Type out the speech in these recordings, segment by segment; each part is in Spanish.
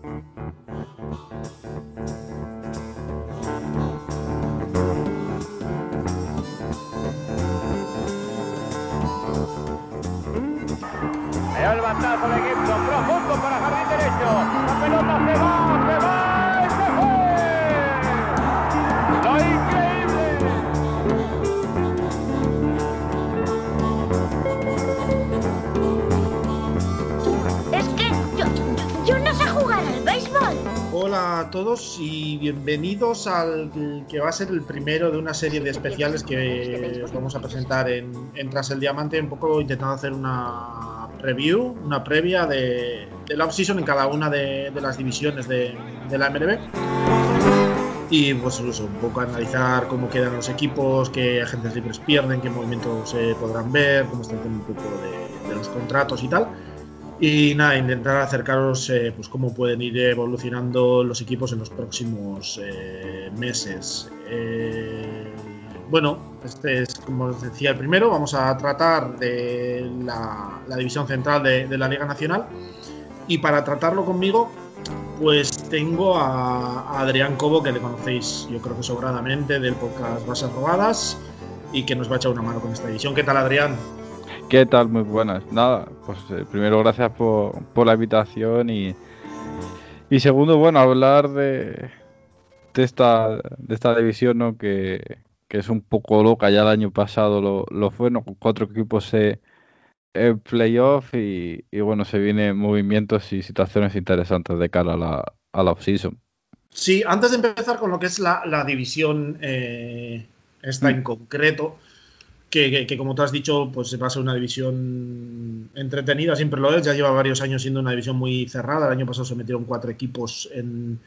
El bandazo de Gibson, profundo para jardín derecho. La pelota se va, todos y bienvenidos al que va a ser el primero de una serie de especiales que os vamos a presentar en, Tras el Diamante, un poco intentando hacer una review, una previa de, de la off-season en cada una de, las divisiones de, la MLB. Y pues un poco analizar cómo quedan los equipos, qué agentes libres pierden, qué movimientos se podrán ver, cómo está el tema un poco de los contratos y tal. Y nada, intentar acercaros eh, pues cómo pueden ir evolucionando los equipos en los próximos eh, meses. Eh, bueno, este es como os decía el primero. Vamos a tratar de la, división central de, la Liga Nacional. Y para tratarlo conmigo, pues tengo a, a Adrián Cobo, que le conocéis yo creo que sobradamente del podcast Bases Robadas y que nos va a echar una mano con esta división. ¿Qué tal, Adrián? ¿Qué tal? Muy buenas. Nada, pues eh, primero gracias por, por, la invitación y, y segundo, bueno, hablar de, de, esta, de esta división ¿no? que, que es un poco loca. Ya el año pasado lo, lo fue, ¿no? con cuatro equipos en playoff y, y, bueno, se vienen movimientos y situaciones interesantes de cara a la, a la off-season. Sí, antes de empezar con lo que es la, la división eh, esta mm. en concreto, que, que, como tú has dicho, pues va a ser una división entretenida, siempre lo es, ya lleva varios años siendo una división muy cerrada, el año pasado se metieron cuatro equipos en,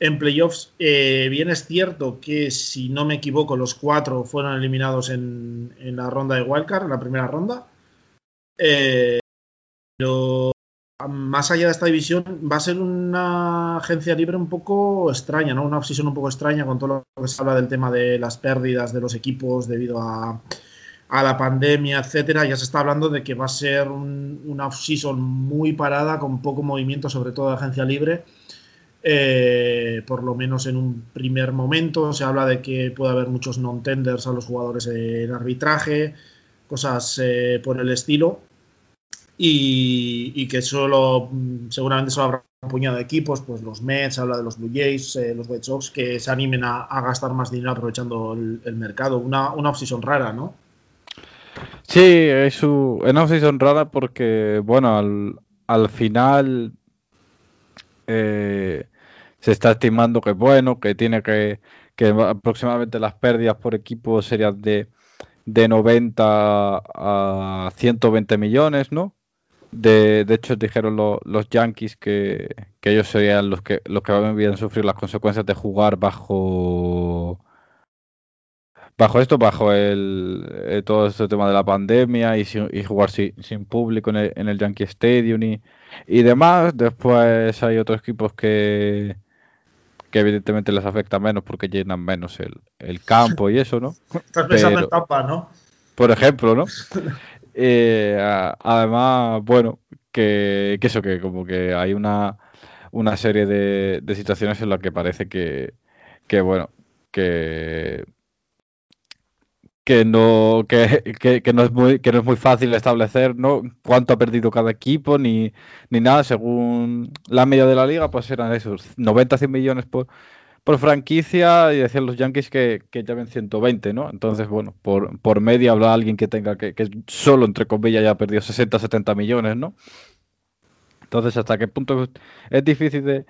en playoffs. Eh, bien es cierto que, si no me equivoco, los cuatro fueron eliminados en, en la ronda de Wildcard, en la primera ronda. Eh, pero más allá de esta división, va a ser una agencia libre un poco extraña, ¿no? Una obsesión un poco extraña con todo lo que se habla del tema de las pérdidas de los equipos debido a, a la pandemia, etcétera. Ya se está hablando de que va a ser un, una off-season muy parada, con poco movimiento, sobre todo de agencia libre. Eh, por lo menos en un primer momento. Se habla de que puede haber muchos non-tenders a los jugadores en arbitraje, cosas eh, por el estilo y, que solo seguramente solo habrá un puñado de equipos, pues los Mets, habla de los Blue Jays, eh, los White Sox, que se animen a, gastar más dinero aprovechando el, mercado. Una, una off-season rara, ¿no? Sí, es una off-season rara porque, bueno, al, al final eh, se está estimando que, bueno, que tiene que, que aproximadamente las pérdidas por equipo serían de, de 90 a 120 millones, ¿no? De, de, hecho, dijeron lo, los Yankees que, que, ellos serían los que los que a sufrir las consecuencias de jugar bajo bajo esto, bajo el eh, todo este tema de la pandemia y, y jugar sin, sin público en el, en el, Yankee Stadium y, y demás. Después hay otros equipos que que evidentemente les afecta menos porque llenan menos el, el campo y eso, ¿no? Estás pensando Pero, en Tampa, ¿no? Por ejemplo, ¿no? Eh, además, bueno, que, que, eso, que como que hay una, una serie de, situaciones en las que parece que, que bueno, que que no que, que, que, no es muy que no es muy fácil establecer no cuánto ha perdido cada equipo ni, ni nada. Según la media de la liga pues eran esos 90 100 millones por, por franquicia y decían los Yankees que, que ya ven 120, ¿no? Entonces, bueno, por, por media habla alguien que tenga que, que solo, entre comillas, ya ha perdido 60, 70 millones, ¿no? Entonces, ¿hasta qué punto es difícil de,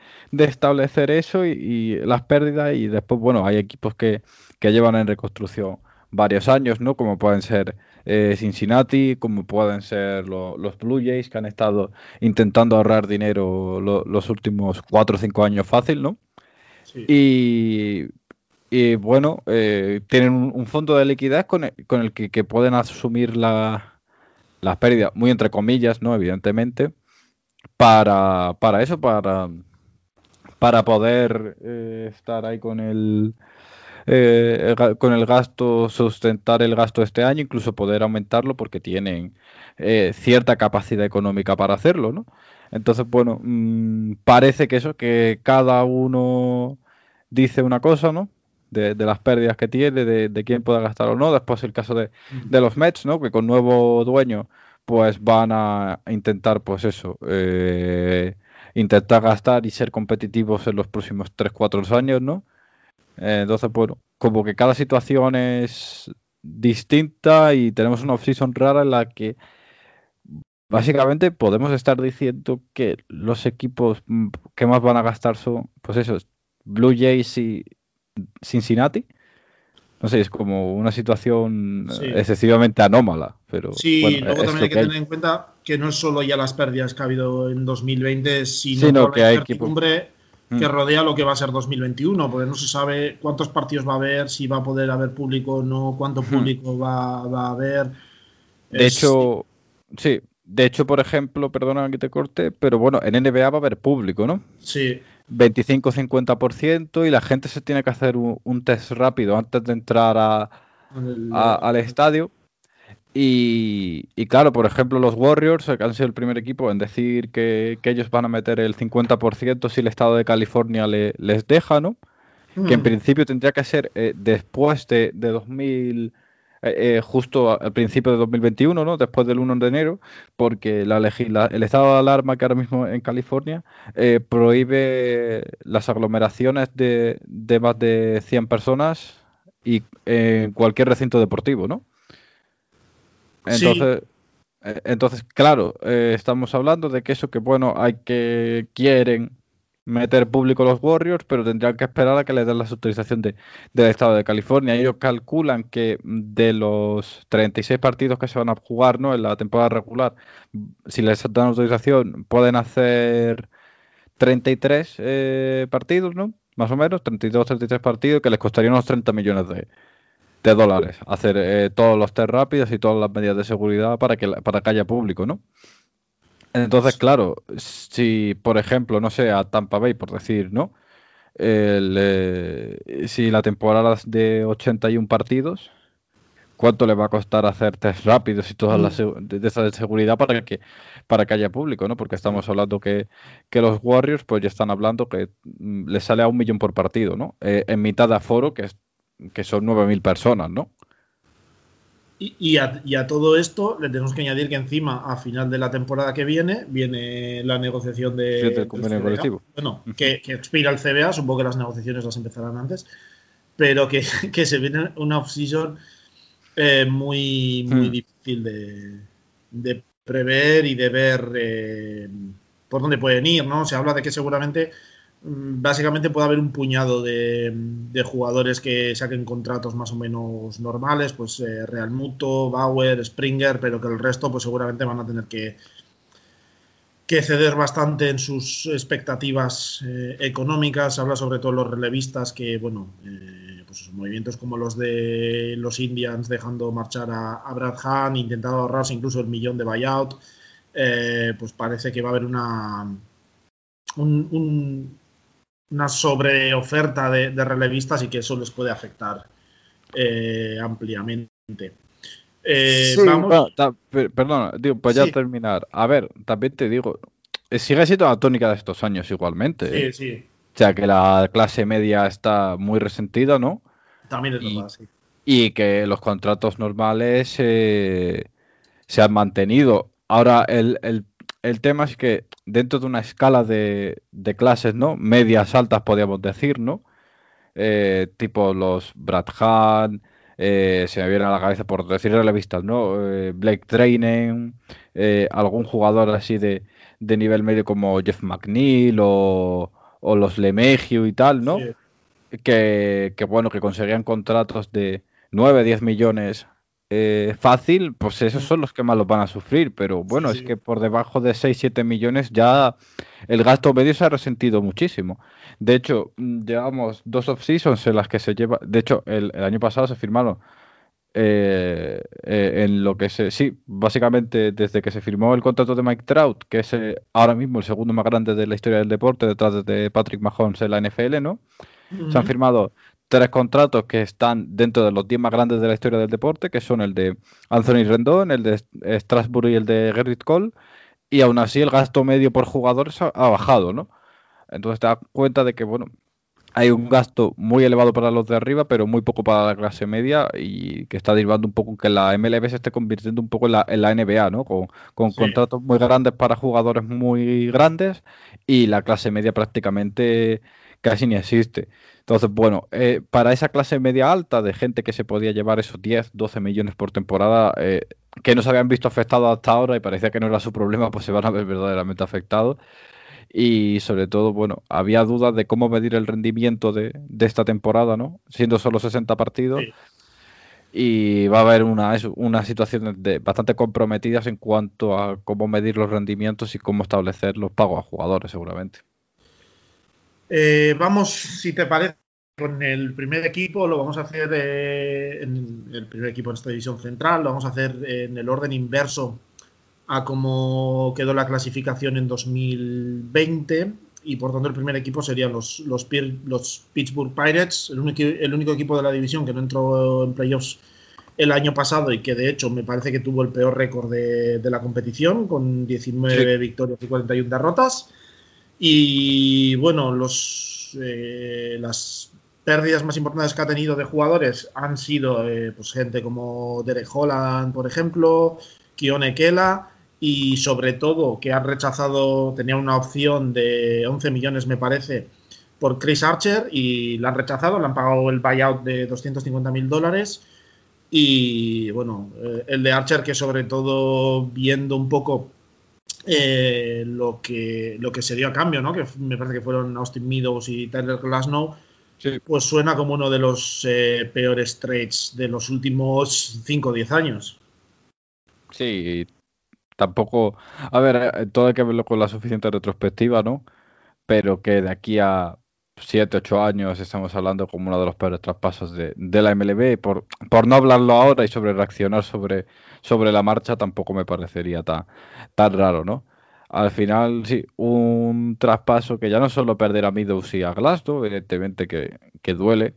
establecer eso y, las pérdidas? Y después, bueno, hay equipos que, que llevan en reconstrucción varios años, ¿no? Como pueden ser eh, Cincinnati, como pueden ser lo, los Blue Jays, que han estado intentando ahorrar dinero lo, los últimos 4 o 5 años fácil, ¿no? Y, bueno, eh, tienen un, fondo de liquidez con el, con el que, que, pueden asumir la, las pérdidas, muy entre comillas, ¿no? Evidentemente, para, para eso, para, para poder eh, estar ahí con el eh, con el gasto, sustentar el gasto este año, incluso poder aumentarlo porque tienen eh, cierta capacidad económica para hacerlo, ¿no? Entonces, bueno, mm, parece que eso, que cada uno dice una cosa, ¿no? De, las pérdidas que tiene, de, quién pueda gastar o no. Después el caso de, de, los Mets, ¿no? Que con nuevo dueño, pues van a intentar, pues eso, eh, intentar gastar y ser competitivos en los próximos 3-4 años, ¿no? Eh, entonces, bueno, como que cada situación es distinta y tenemos una off-season rara en la que básicamente podemos estar diciendo que los equipos mm, que más van a gastar son, pues eso, Blue Jays y Cincinnati. No sé, es como una situación excesivamente anómala. Pero, sí, luego también hay que, tener en cuenta que no es solo ya las pérdidas que ha habido en 2020, sino, que la incertidumbre que mm. rodea lo que va a ser 2021, porque no se sabe cuántos partidos va a haber, si va a poder haber público o no, cuánto mm. público va, a haber. De hecho, sí, de hecho, por ejemplo, perdona que te corte, pero bueno, en NBA va a haber público, ¿no? Sí. 25-50% y la gente se tiene que hacer un, test rápido antes de entrar al estadio. Y, claro, por ejemplo, los Warriors han sido el primer equipo en decir que, ellos van a meter el 50% si el estado de California les deja, ¿no? Que en mm. principio tendría que ser eh, después de, de 2000 eh, eh, justo al principio de 2021, ¿no? después del 1 de enero, porque la el estado de alarma que ahora mismo en California eh, prohíbe las aglomeraciones de, más de 100 personas y en cualquier recinto deportivo, ¿no? Entonces, entonces claro, estamos hablando de que eso que, bueno, hay que, quieren meter público los Warriors, pero tendrían que esperar a que les den la autorización de, del Estado de California. Ellos calculan que de los 36 partidos que se van a jugar ¿no? en la temporada regular, si les dan autorización, pueden hacer 33 eh, partidos, ¿no? Más o menos, 32, 33 partidos, que les costaría unos 30 millones de, dólares hacer eh, todos los test rápidos y todas las medidas de seguridad para que, para que haya público, ¿no? Entonces, claro, si por ejemplo, no sé, a Tampa Bay, por decir, ¿no? Eh, si la temporada es de 81 partidos, ¿cuánto le va a costar hacer test rápidos y todas las mm. de, seguridad para que para que haya público, ¿no? Porque estamos hablando que, los Warriors, pues ya están hablando que mm, les sale a un millón por partido, ¿no? Eh, en mitad de aforo, que, es, que son 9.000 personas, ¿no? Y, a, todo esto le tenemos que añadir que encima, a final de la temporada que viene, viene la negociación de, del convenio colectivo. Bueno, que, expira el CBA, supongo que las negociaciones las empezarán antes, pero que, se viene una off-season eh, muy, muy hmm. difícil de, prever y de ver eh, por dónde pueden ir, ¿no? Se habla de que seguramente básicamente puede haber un puñado de, jugadores que saquen contratos más o menos normales, pues eh, Real Muto, Bauer, Springer, pero que el resto pues seguramente van a tener que, que ceder bastante en sus expectativas eh, económicas. Habla sobre todo los relevistas que, bueno, eh, pues movimientos como los de los Indians dejando marchar a, Brad Hahn, intentando ahorrarse incluso el millón de buyout, pues parece que va a haber una... un, una sobreoferta de, de relevistas y que eso les puede afectar eh, ampliamente. Eh, vamos... perdona, digo, pues ya terminar. A ver, también te digo, eh, sigue siendo la tónica de estos años igualmente. Sí, sí. O sea, que la clase media está muy resentida, ¿no? También es verdad, sí. Y que los contratos normales se han mantenido. Ahora, el, el el tema es que dentro de una escala de, clases, ¿no? Medias altas, podríamos decir, ¿no? Eh, tipo los Brad Hahn, eh, se me viene a la cabeza por decir relevistas, ¿no? Eh, Blake Trainen, algún jugador así de, nivel medio como Jeff McNeil o, los Lemegio y tal, ¿no? Que, que, bueno, que conseguían contratos de 9, 10 millones eh, fácil, pues esos son los que más los van a sufrir. Pero bueno, es que por debajo de 6-7 millones ya el gasto medio se ha resentido muchísimo. De hecho, mm, llevamos dos off-seasons en las que se lleva. De hecho, el, año pasado se firmaron. Eh, eh, en lo que se. Sí, básicamente desde que se firmó el contrato de Mike Trout, que es ahora mismo el segundo más grande de la historia del deporte, detrás de Patrick Mahomes en la NFL, ¿no? Se han firmado tres contratos que están dentro de los 10 más grandes de la historia del deporte, que son el de Anthony Rendon, el de Strasbourg y el de Gerrit Cole, y aún así el gasto medio por jugador ha, bajado, ¿no? Entonces te das cuenta de que, bueno, hay un gasto muy elevado para los de arriba, pero muy poco para la clase media y que está derivando un poco que la MLB se esté convirtiendo un poco en la, en la NBA, ¿no? Con, contratos muy grandes para jugadores muy grandes y la clase media prácticamente casi ni existe. Entonces, bueno, eh, para esa clase media alta de gente que se podía llevar esos 10, 12 millones por temporada, eh, que no se habían visto afectados hasta ahora y parecía que no era su problema, pues se van a ver verdaderamente afectados. Y sobre todo, bueno, había dudas de cómo medir el rendimiento de, esta temporada, ¿no? Siendo solo 60 partidos. Y va a haber una, una situación de, bastante comprometidas en cuanto a cómo medir los rendimientos y cómo establecer los pagos a jugadores, seguramente. Eh, vamos, si te parece, con el primer equipo, lo vamos a hacer eh, en el primer equipo en esta división central, lo vamos a hacer en el orden inverso a cómo quedó la clasificación en 2020 y por tanto el primer equipo serían los, los, Pittsburgh Pirates, el único, el único equipo de la división que no entró en playoffs el año pasado y que de hecho me parece que tuvo el peor récord de, la competición con 19 victorias y 41 derrotas. Y bueno, los, eh, las pérdidas más importantes que ha tenido de jugadores han sido eh, pues, gente como Derek Holland, por ejemplo, Kione Kela y sobre todo que han rechazado, tenía una opción de 11 millones me parece por Chris Archer y la han rechazado, le han pagado el buyout de 250 mil dólares. Y bueno, eh, el de Archer que sobre todo viendo un poco eh, lo, que, lo que se dio a cambio, ¿no? que me parece que fueron Austin Meadows y Tyler Glasnow, pues suena como uno de los eh, peores trades de los últimos 5 o 10 años. Sí, tampoco. A ver, eh, todo hay que verlo con la suficiente retrospectiva, ¿no? Pero que de aquí a 7, 8 años estamos hablando como uno de los peores traspasos de, la MLB. Por, por no hablarlo ahora y sobre reaccionar sobre, sobre la marcha, tampoco me parecería tan, tan raro, ¿no? Al final, sí, un traspaso que ya no solo perder a Meadows y a Glasgow, evidentemente que, que duele,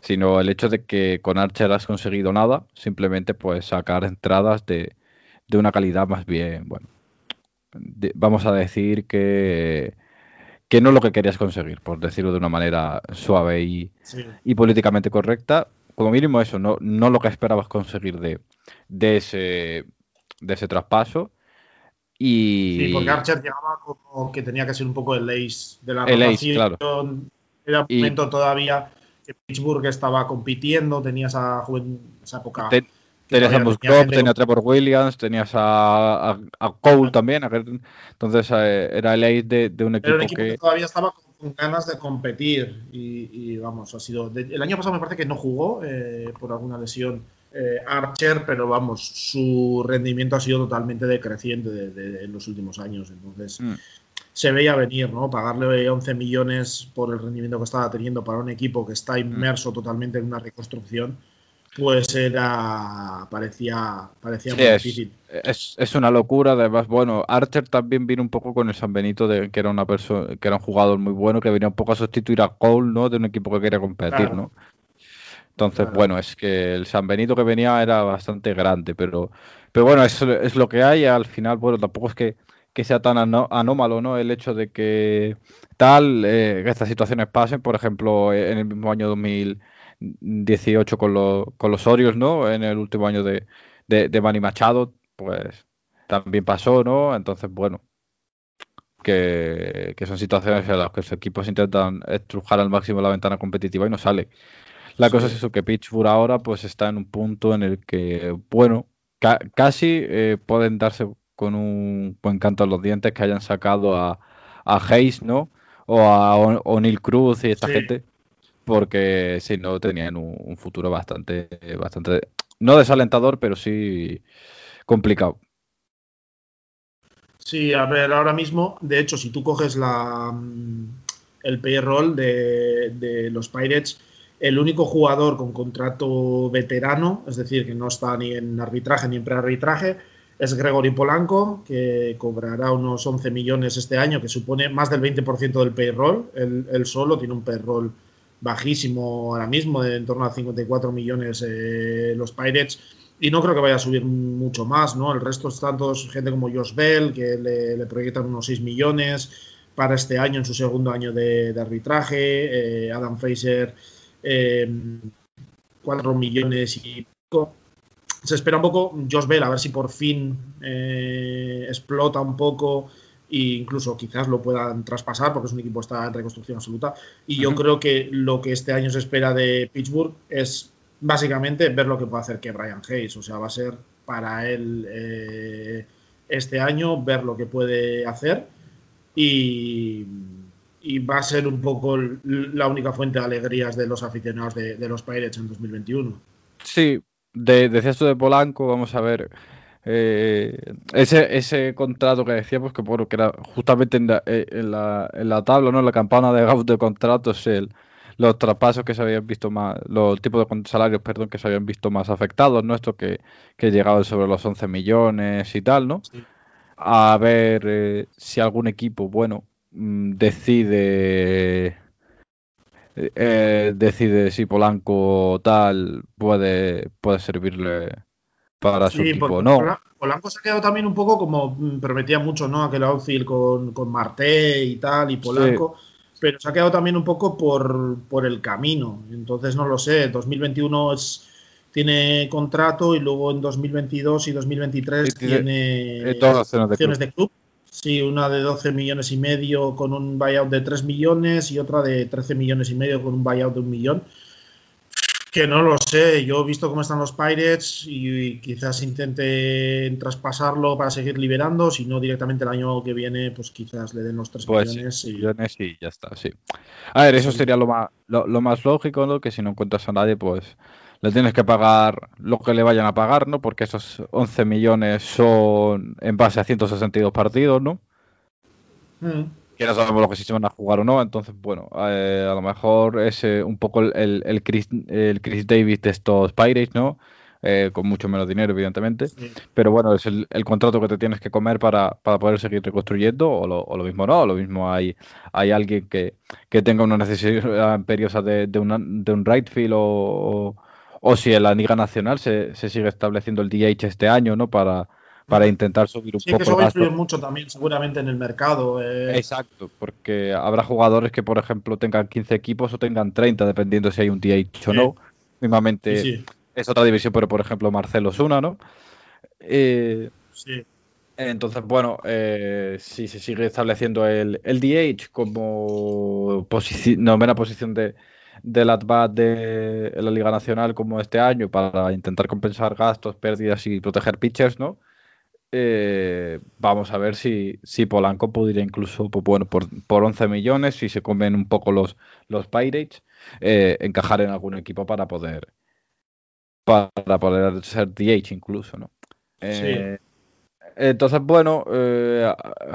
sino el hecho de que con Archer has conseguido nada, simplemente pues sacar entradas de, de una calidad más bien, bueno, vamos a decir que, que no lo que querías conseguir, por decirlo de una manera suave y, y políticamente correcta. Como mínimo eso, no, no lo que esperabas conseguir de, de, ese, de ese traspaso. Y... Sí, porque Archer llegaba como que tenía que ser un poco el ace de la el ace, claro. Era un momento todavía que Pittsburgh estaba compitiendo, tenía esa, esa época... Tenías a Musgrove, tenías a Trevor Williams, tenías a, Cole también. Entonces eh, era el ace de, un equipo, que... todavía estaba con ganas de competir. Y, vamos, ha sido. el año pasado me parece que no jugó eh, por alguna lesión eh, Archer, pero vamos, su rendimiento ha sido totalmente decreciente en los últimos años. Entonces. Mm. Se veía venir, ¿no? Pagarle 11 millones por el rendimiento que estaba teniendo para un equipo que está inmerso totalmente en una reconstrucción, pues era parecía parecía muy difícil. Es, una locura, además, bueno, Archer también vino un poco con el San Benito de que era una persona que era un jugador muy bueno que venía un poco a sustituir a Cole, ¿no? De un equipo que quería competir, ¿no? Entonces, bueno, es que el San Benito que venía era bastante grande, pero pero bueno, eso es lo que hay, al final, bueno, tampoco es que, que sea tan anómalo, ¿no? El hecho de que tal, eh, que estas situaciones pasen, por ejemplo, en el mismo año 2000 18 con, los, con los Orioles, ¿no? En el último año de, de, Manny Machado, pues también pasó, ¿no? Entonces, bueno, que, son situaciones en las que los equipos intentan estrujar al máximo la ventana competitiva y no sale. La cosa es eso, que Pittsburgh ahora pues está en un punto en el que, bueno, casi eh, pueden darse con un buen canto a los dientes que hayan sacado a, a Hayes, ¿no? O a O'Neill Cruz y esta gente porque si no tenían un, futuro bastante, bastante, no desalentador, pero sí complicado. Sí, a ver, ahora mismo, de hecho, si tú coges la, el payroll de, de los Pirates, el único jugador con contrato veterano, es decir, que no está ni en arbitraje ni en prearbitraje, es Gregory Polanco, que cobrará unos 11 millones este año, que supone más del 20% del payroll. Él, solo tiene un payroll bajísimo ahora mismo, de en torno a 54 millones eh, los Pirates. Y no creo que vaya a subir mucho más, ¿no? El resto están todos gente como Josh Bell, que le, proyectan unos 6 millones para este año, en su segundo año de, arbitraje. Eh, Adam Fraser, 4 millones y pico se espera un poco Josh Bell, a ver si por fin eh, explota un poco e incluso quizás lo puedan traspasar porque es un equipo que está en reconstrucción absoluta. Y yo creo que lo que este año se espera de Pittsburgh es básicamente ver lo que puede hacer que Brian Hayes. O sea, va a ser para él eh, este año ver lo que puede hacer y, va a ser un poco la única fuente de alegrías de los aficionados de, de los Pirates en 2021. Sí, de, decías esto de Polanco, vamos a ver. Eh, ese, ese contrato que decíamos que bueno que era justamente en la, eh, en la, en la tabla, ¿no? En la campana de de contratos, el, los traspasos que se habían visto más, los tipos de salarios, perdón, que se habían visto más afectados, nuestro que, que llegaban sobre los 11 millones y tal, ¿no? A ver eh, si algún equipo, bueno, mm, decide eh, decide si Polanco tal puede, puede servirle para su equipo o no. Polanco se ha quedado también un poco como mm, prometía mucho, ¿no? Aquel outfield con, con Marte y tal, y Polanco. Pero se ha quedado también un poco por, por el camino. Entonces no lo sé. 2021 es, tiene contrato y luego en 2022 y 2023 tiene, todas opciones de club. Sí, una de 12 millones y medio con un buyout de 3 millones y otra de 13 millones y medio con un buyout de un millón. Que no lo sé, yo he visto cómo están los Pirates y quizás intenten traspasarlo para seguir liberando, si no directamente el año que viene, pues quizás le den los 3 pues millones. y... millones y ya está, sí. A ver, eso sería lo más, lo, más lógico, ¿no? Que si no encuentras a nadie, pues le tienes que pagar lo que le vayan a pagar, ¿no? Porque esos 11 millones son en base a 162 partidos, ¿no? Mm. Que no sabemos lo que si se van a jugar o no, entonces, bueno, eh, a lo mejor es eh, un poco el, el, Chris, el Chris Davis de estos Pirates, ¿no? Eh, con mucho menos dinero, evidentemente. Pero bueno, es el, contrato que te tienes que comer para, para poder seguir reconstruyendo, o lo, o lo, mismo no, o lo mismo hay, hay alguien que, que tenga una necesidad imperiosa de, de, de un right field o, o si en la Liga Nacional se, sigue estableciendo el DH este año, ¿no? Para, para intentar subir un sí, poco. que eso va a influir mucho también, seguramente, en el mercado. Eh. Exacto, porque habrá jugadores que, por ejemplo, tengan 15 equipos o tengan 30, dependiendo si hay un DH o no. Mismamente es otra división, pero por ejemplo, Marcelo es una, ¿no? Eh, sí. Entonces, bueno, eh, si se sigue estableciendo el, el DH como novena posición de, del ATBAT de la Liga Nacional como este año para intentar compensar gastos, pérdidas y proteger pitchers, ¿no? Eh, vamos a ver si, si Polanco pudiera incluso, pues bueno, por, por 11 millones, si se comen un poco los, los Pirates, eh, encajar en algún equipo para poder para poder ser DH incluso, ¿no? Eh, entonces, bueno,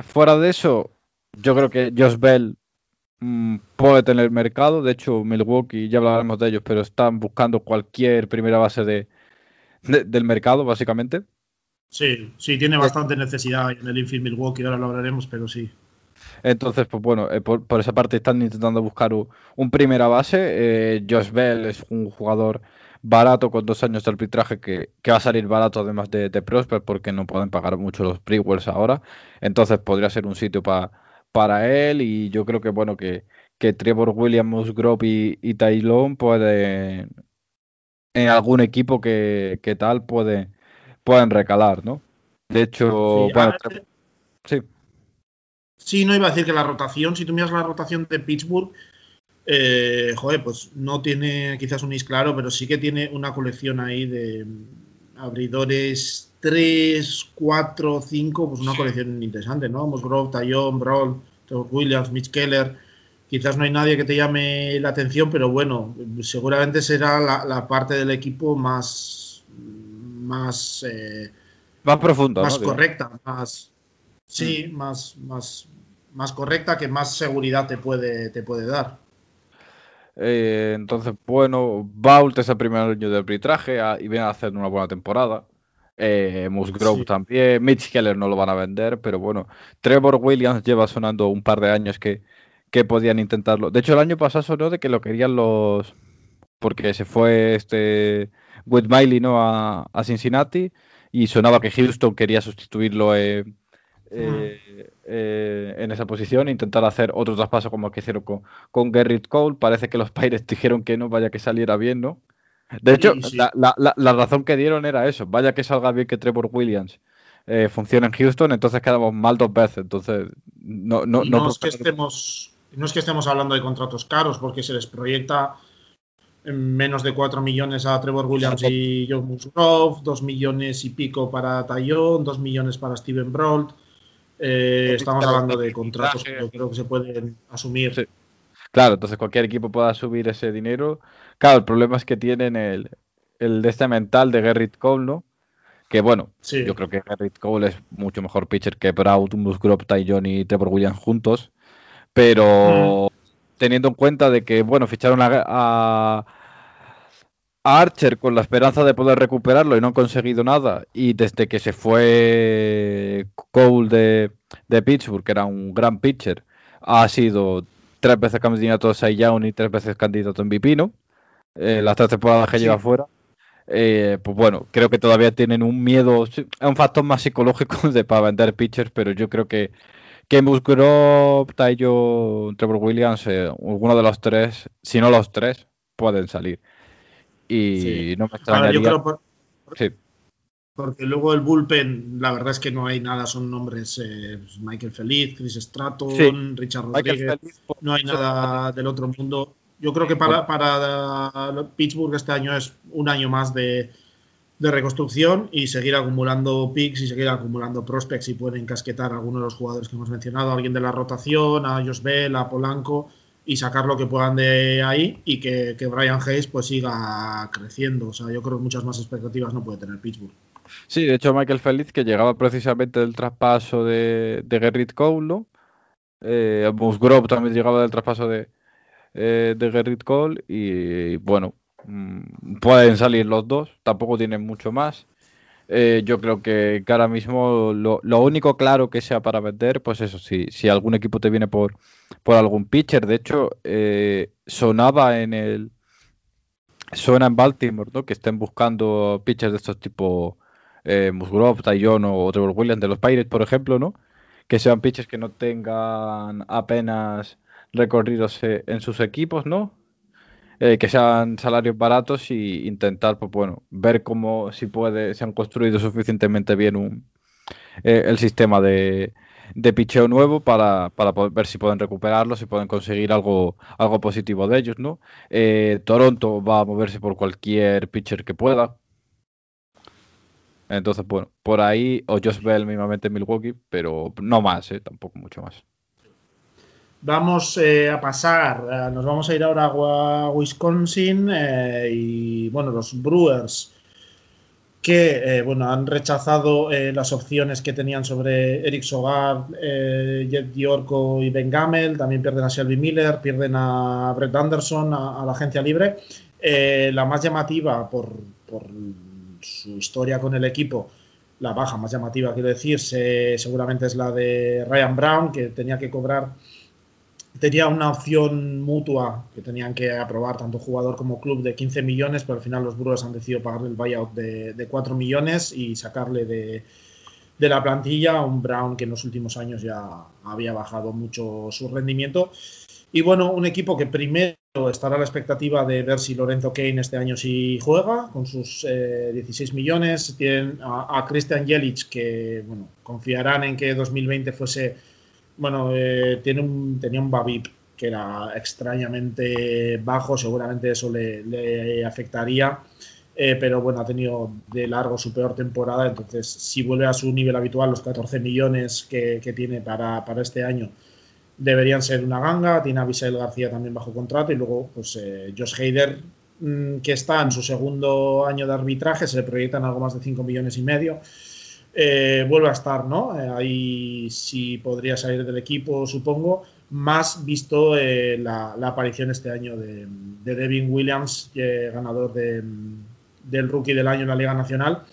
fuera de eso, yo creo que Josh Bell Mm, puede tener mercado. De hecho, Milwaukee, ya hablaremos de ellos, pero están buscando cualquier primera base de, del mercado, básicamente. Sí, sí, tiene bastante necesidad en el infield Milwaukee, ahora lo hablaremos, pero sí. Entonces, pues bueno, eh, por, esa parte están intentando buscar un, primera base. Eh, Josh Bell es un jugador barato con dos años de arbitraje que, va a salir barato además de, Prosper porque no pueden pagar mucho los Brewers ahora. Entonces podría ser un sitio para él y yo creo que bueno que, que Trevor Williams, Musgrove y, y Tylon pueden en algún equipo que, tal puede, pueden recalar, ¿no? De hecho, sí, bueno, sí. Sí, no iba a decir que la rotación, si tú miras la rotación de Pittsburgh, eh, joder, pues no tiene quizás un is claro, pero sí que tiene una colección ahí de abridores 3, 4, 5, pues una colección interesante, ¿no? Musgrove, Tayon, Brawl, Williams, Mitch Keller. Quizás no hay nadie que te llame la atención, pero bueno, seguramente será la, parte del equipo más. Más. Eh, más profunda. Más correcta, más. Sí, mm. más, más, más correcta, que más seguridad te puede, te puede dar. Eh, entonces, bueno, Bault es el primer año de arbitraje ah, y viene a hacer una buena temporada. Eh, Musgrove también. Mitch Keller no lo van a vender, pero bueno. Trevor Williams lleva sonando un par de años que, que podían intentarlo. De hecho, el año pasado sonó de que lo querían los. Porque se fue este. With Miley ¿no? a, a Cincinnati y sonaba que Houston quería sustituirlo eh, eh, eh, en esa posición e intentar hacer otro traspaso como el que hicieron con, con Garrett Cole. Parece que los Pirates dijeron que no, vaya que saliera bien, ¿no? De hecho, La, la, razón que dieron era eso, vaya que salga bien que Trevor Williams funcione en Houston, entonces quedamos mal dos veces. Entonces, no, no, no, es que estemos, no es que estemos hablando de contratos caros, porque se les proyecta menos de 4 millones a Trevor Williams y John Musgrove, 2 millones y pico para Tayon, 2 millones para Steven Brolt. Eh, estamos hablando de contratos que yo creo que se pueden asumir. Claro, entonces cualquier equipo pueda subir ese dinero. Claro, el problema es que tienen el, el de este mental de Gerrit Cole, ¿no? Que bueno, yo creo que Gerrit Cole es mucho mejor pitcher que Brout, Musgrove, Tayon y Trevor Williams juntos. Pero mm teniendo en cuenta de que, bueno, ficharon a, Archer con la esperanza de poder recuperarlo y no han conseguido nada. Y desde que se fue Cole de, de Pittsburgh, que era un gran pitcher, ha sido tres veces candidato a Cy Young y tres veces candidato en Vipino. Eh, las tres temporadas que lleva fuera. Eh, pues bueno, creo que todavía tienen un miedo, es un factor más psicológico de para vender pitchers, pero yo creo que que Musgrove, Tayo, Trevor Williams, eh, uno de los tres, si no los tres, pueden salir. Y no me extrañaría. yo creo sí. Porque luego el bullpen, la verdad es que no hay nada, son nombres eh, pues Michael Feliz, Chris Stratton, Richard Rodríguez, no hay nada del otro mundo. Yo creo que para, para Pittsburgh este año es un año más de, de reconstrucción y seguir acumulando picks y seguir acumulando prospects y pueden casquetar a algunos de los jugadores que hemos mencionado, a alguien de la rotación, a Josh Bell, a Polanco y sacar lo que puedan de ahí y que, Brian Hayes pues siga creciendo. O sea, yo creo que muchas más expectativas no puede tener Pittsburgh. Sí, de hecho Michael Feliz, que llegaba precisamente del traspaso de, de Gerrit Cole. Eh, Musgrove también llegaba del traspaso de, eh, de Gerrit Cole y bueno, Mm, pueden salir los dos, tampoco tienen mucho más. Eh, yo creo que, ahora mismo lo, único claro que sea para vender, pues eso, si, si algún equipo te viene por, por algún pitcher, de hecho, eh, sonaba en el. Suena en Baltimore, ¿no? Que estén buscando pitchers de estos tipo eh, Musgrove, Taillon o Trevor Williams de los Pirates, por ejemplo, ¿no? Que sean pitchers que no tengan apenas recorridos en sus equipos, ¿no? Eh, que sean salarios baratos y intentar, pues bueno, ver cómo si puede, se han construido suficientemente bien un, eh, el sistema de, de picheo nuevo para, para poder ver si pueden recuperarlo, si pueden conseguir algo, algo positivo de ellos, ¿no? Eh, Toronto va a moverse por cualquier pitcher que pueda. Entonces, bueno, por ahí, o Josh Bell mismamente en Milwaukee, pero no más, tampoco mucho más. Vamos eh, a pasar, eh, nos vamos a ir ahora a Wisconsin eh, y bueno, los Brewers que bueno, han rechazado las opciones que tenían sobre Eric Sogar, Jet Diorco y Ben Gamel, también pierden a Shelby Miller, pierden a Brett Anderson, a, la agencia libre. la más llamativa por, por, su historia con el equipo, la baja más llamativa quiero decir, seguramente es la de Ryan Brown, que tenía que cobrar tenía una opción mutua que tenían que aprobar tanto jugador como club de 15 millones, pero al final los Brewers han decidido pagarle el buyout de, de 4 millones y sacarle de, de, la plantilla a un Brown que en los últimos años ya había bajado mucho su rendimiento. Y bueno, un equipo que primero estará a la expectativa de ver si Lorenzo Kane este año sí juega con sus 16 eh, millones. Tienen a, a Christian Jelic que bueno, confiarán en que 2020 fuese bueno, eh, tiene un, tenía un Babip que era extrañamente bajo, seguramente eso le, afectaría. Eh, pero bueno, ha tenido de largo su peor temporada, entonces si vuelve a su nivel habitual, los 14 millones que, tiene para, este año deberían ser una ganga, tiene a Bisail García también bajo contrato y luego pues eh, Josh Heider mm, que está en su segundo año de arbitraje, se le proyectan algo más de 5 millones y medio. Eh, vuelve a estar, ¿no? Eh, ahí sí podría salir del equipo, supongo, más visto eh, la, aparición este año de, Devin Williams, ganador del Rookie del Año en la Liga Nacional.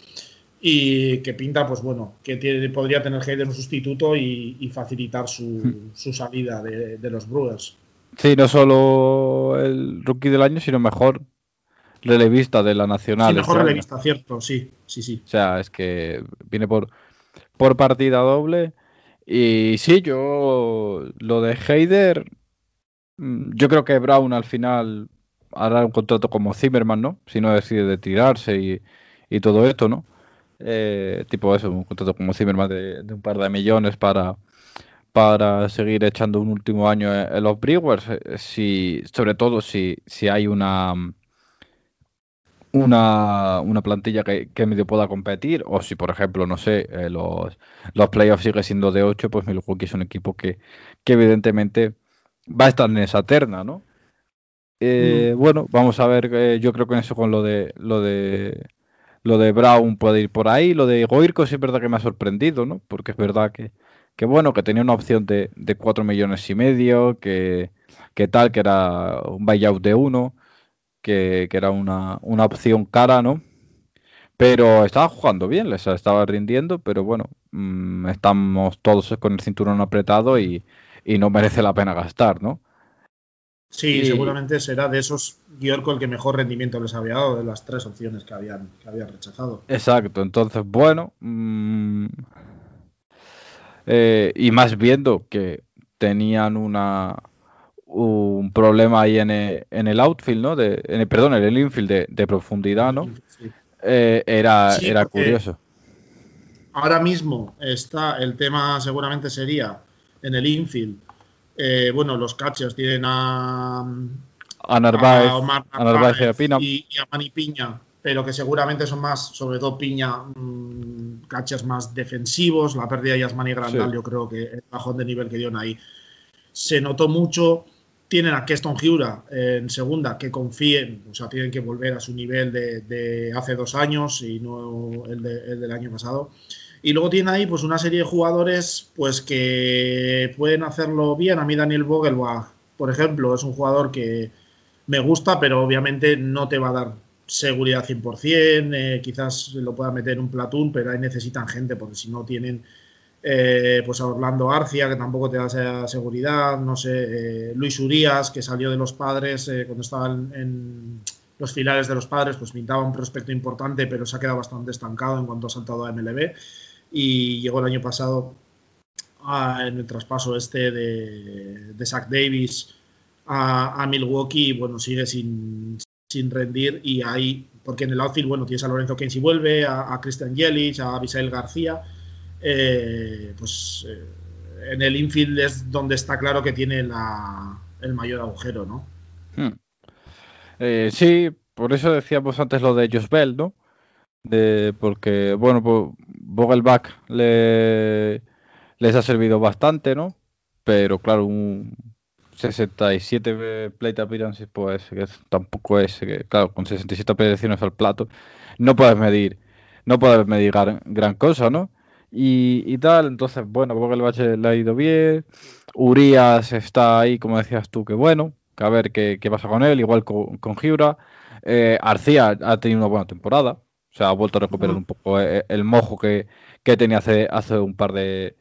y que pinta, pues bueno, que tiene, podría tener Heider un sustituto y, facilitar su, su salida de, de, los Brewers. Sí, no solo el rookie del año, sino mejor relevista de la Nacional. Sí, mejor este relevista, cierto, sí, sí, sí. O sea, es que viene por, por partida doble. Y sí, yo lo de Heider, mm, yo creo que Brown al final hará un contrato como Zimmerman, ¿no? Si no decide de tirarse y, y todo esto, ¿no? Eh, tipo eso, un contrato como Zimmerman de, de, un par de millones para, para seguir echando un último año en, los Brewers, eh, si, sobre todo si, si hay una una, una plantilla que, que, medio pueda competir, o si, por ejemplo, no sé, eh, los, los playoffs sigue siendo de 8, pues Milwaukee es un equipo que, que evidentemente va a estar en esa terna, ¿no? Eh, mm. Bueno, vamos a ver, eh, yo creo que eso con lo de lo de lo de Brown puede ir por ahí, lo de Goirko sí es verdad que me ha sorprendido, ¿no? Porque es verdad que, que bueno, que tenía una opción de, de 4 millones y medio, que, que tal, que era un buyout de uno que, era una, opción cara, ¿no? Pero estaba jugando bien, les estaba rindiendo, pero bueno, mm, estamos todos con el cinturón apretado y, no merece la pena gastar, ¿no? Sí, seguramente será de esos Giorco el que mejor rendimiento les había dado de las tres opciones que habían, que rechazado. Exacto, entonces, bueno. Mm, eh, y más viendo que tenían una, un problema ahí en el, en el outfield, ¿no? De, en el, perdón, en el infield de, profundidad, ¿no? Eh, era, era curioso. Ahora mismo está, el tema seguramente sería en el infield. Eh, bueno, los catchers tienen a, a Narváez, a, Narváez, y a Pina. Y, a Mani Piña, pero que seguramente son más, sobre todo Piña, mmm, catchers más defensivos. La pérdida de Yasmani Grandal, yo creo que el bajón de nivel que dieron ahí se notó mucho tienen a Keston Giura en segunda que confíen, o sea, tienen que volver a su nivel de, hace dos años y no el, del año pasado. Y luego tiene ahí pues una serie de jugadores pues que pueden hacerlo bien. A mí Daniel Vogelbach, por ejemplo, es un jugador que me gusta, pero obviamente no te va a dar seguridad 100%. Eh, quizás lo pueda meter en un platón, pero ahí necesitan gente porque si no tienen eh, pues a Orlando Arcia, que tampoco te da esa seguridad, no sé, eh, Luis Urias, que salió de los padres eh, cuando estaban en los finales de los padres, pues pintaba un prospecto importante, pero se ha quedado bastante estancado en cuanto ha saltado a MLB y llegó el año pasado en el traspaso este de, de Zach Davis a, Milwaukee y bueno, sigue sin, sin rendir y ahí, porque en el outfield, bueno, tienes a Lorenzo Keynes y vuelve, a, a Christian Yelich, a Abisail García, eh, pues eh, en el infield es donde está claro que tiene el mayor agujero, ¿no? Hmm. Eh, sí, por eso decíamos antes lo de Josh Bell, ¿no? Porque, bueno, pues Vogelbach le, les ha servido bastante, ¿no? Pero claro, un 67 plate appearances, pues que tampoco es, claro, con 67 apariciones al plato, no puedes medir, no puedes medir gran cosa, ¿no? Y, tal. Entonces, bueno, bache le ha ido bien. Urias está ahí, como decías tú, que bueno, que a ver qué, pasa con él, igual con, con Giura. Eh, Arcía ha tenido una buena temporada, o sea, ha vuelto a recuperar un poco eh, el, mojo que, tenía hace, hace un par de,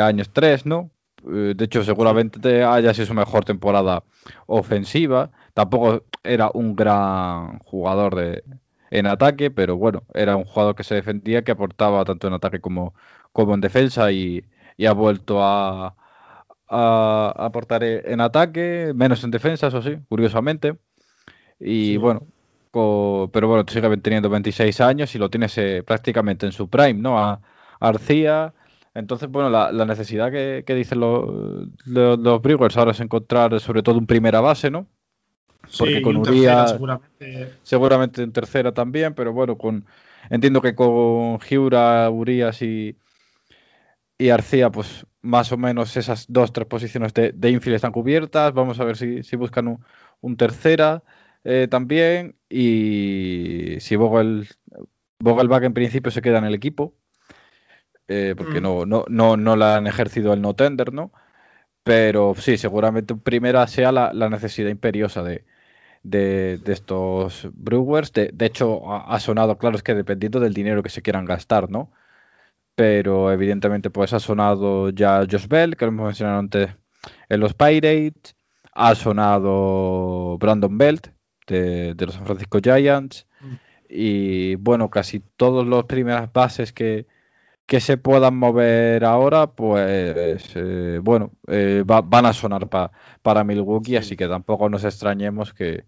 años, tres, ¿no? Eh, de hecho, seguramente haya sido su mejor temporada ofensiva. Tampoco era un gran jugador de, en ataque, pero bueno, era un jugador que se defendía, que aportaba tanto en ataque como, como en defensa y, ha vuelto a, a, aportar en ataque, menos en defensa, eso sí, curiosamente. Y bueno, pero bueno, sigue teniendo 26 años y lo tienes eh, prácticamente en su prime, ¿no? A, Arcía. Entonces, bueno, la, necesidad que, dicen los, los, los Brewers ahora es encontrar sobre todo un primera base, ¿no? Porque con Urias seguramente. en tercera también, pero bueno, con entiendo que con Giura, Urias y, y Arcía, pues más o menos esas dos, tres posiciones de, de infield están cubiertas. Vamos a ver si, si buscan un, tercera eh, también. Y si Vogel, Vogelbach en principio se queda en el equipo, eh, porque mm. no, no, no, no la han ejercido el no tender, ¿no? Pero sí, seguramente primera sea la, la necesidad imperiosa de, de, estos Brewers. De, hecho, ha, sonado, claro, es que dependiendo del dinero que se quieran gastar, ¿no? Pero evidentemente, pues ha sonado ya Josh Bell, que lo hemos mencionado antes en los Pirates. Ha sonado Brandon Belt de, los San Francisco Giants. Mm. Y bueno, casi todos los primeras bases que, que se puedan mover ahora, pues eh, bueno, eh, van a sonar para Milwaukee, así que tampoco nos extrañemos que,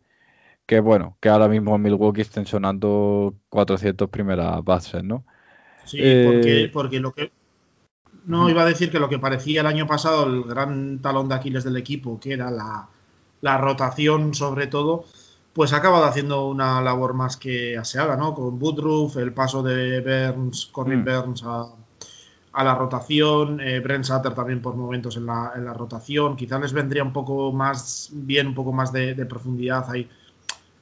que bueno, que ahora mismo en Milwaukee estén sonando 400 primeras bases, ¿no? Sí, porque, eh, porque lo que... No, iba a decir que lo que parecía el año pasado el gran talón de Aquiles del equipo, que era la, rotación sobre todo, pues ha acabado haciendo una labor más que aseada, ¿no? Con Woodruff, el paso de Burns, Corbin mm. Burns a, la rotación, eh, Brent Sutter también por momentos en la, en la, rotación, quizás les vendría un poco más bien, un poco más de, de profundidad ahí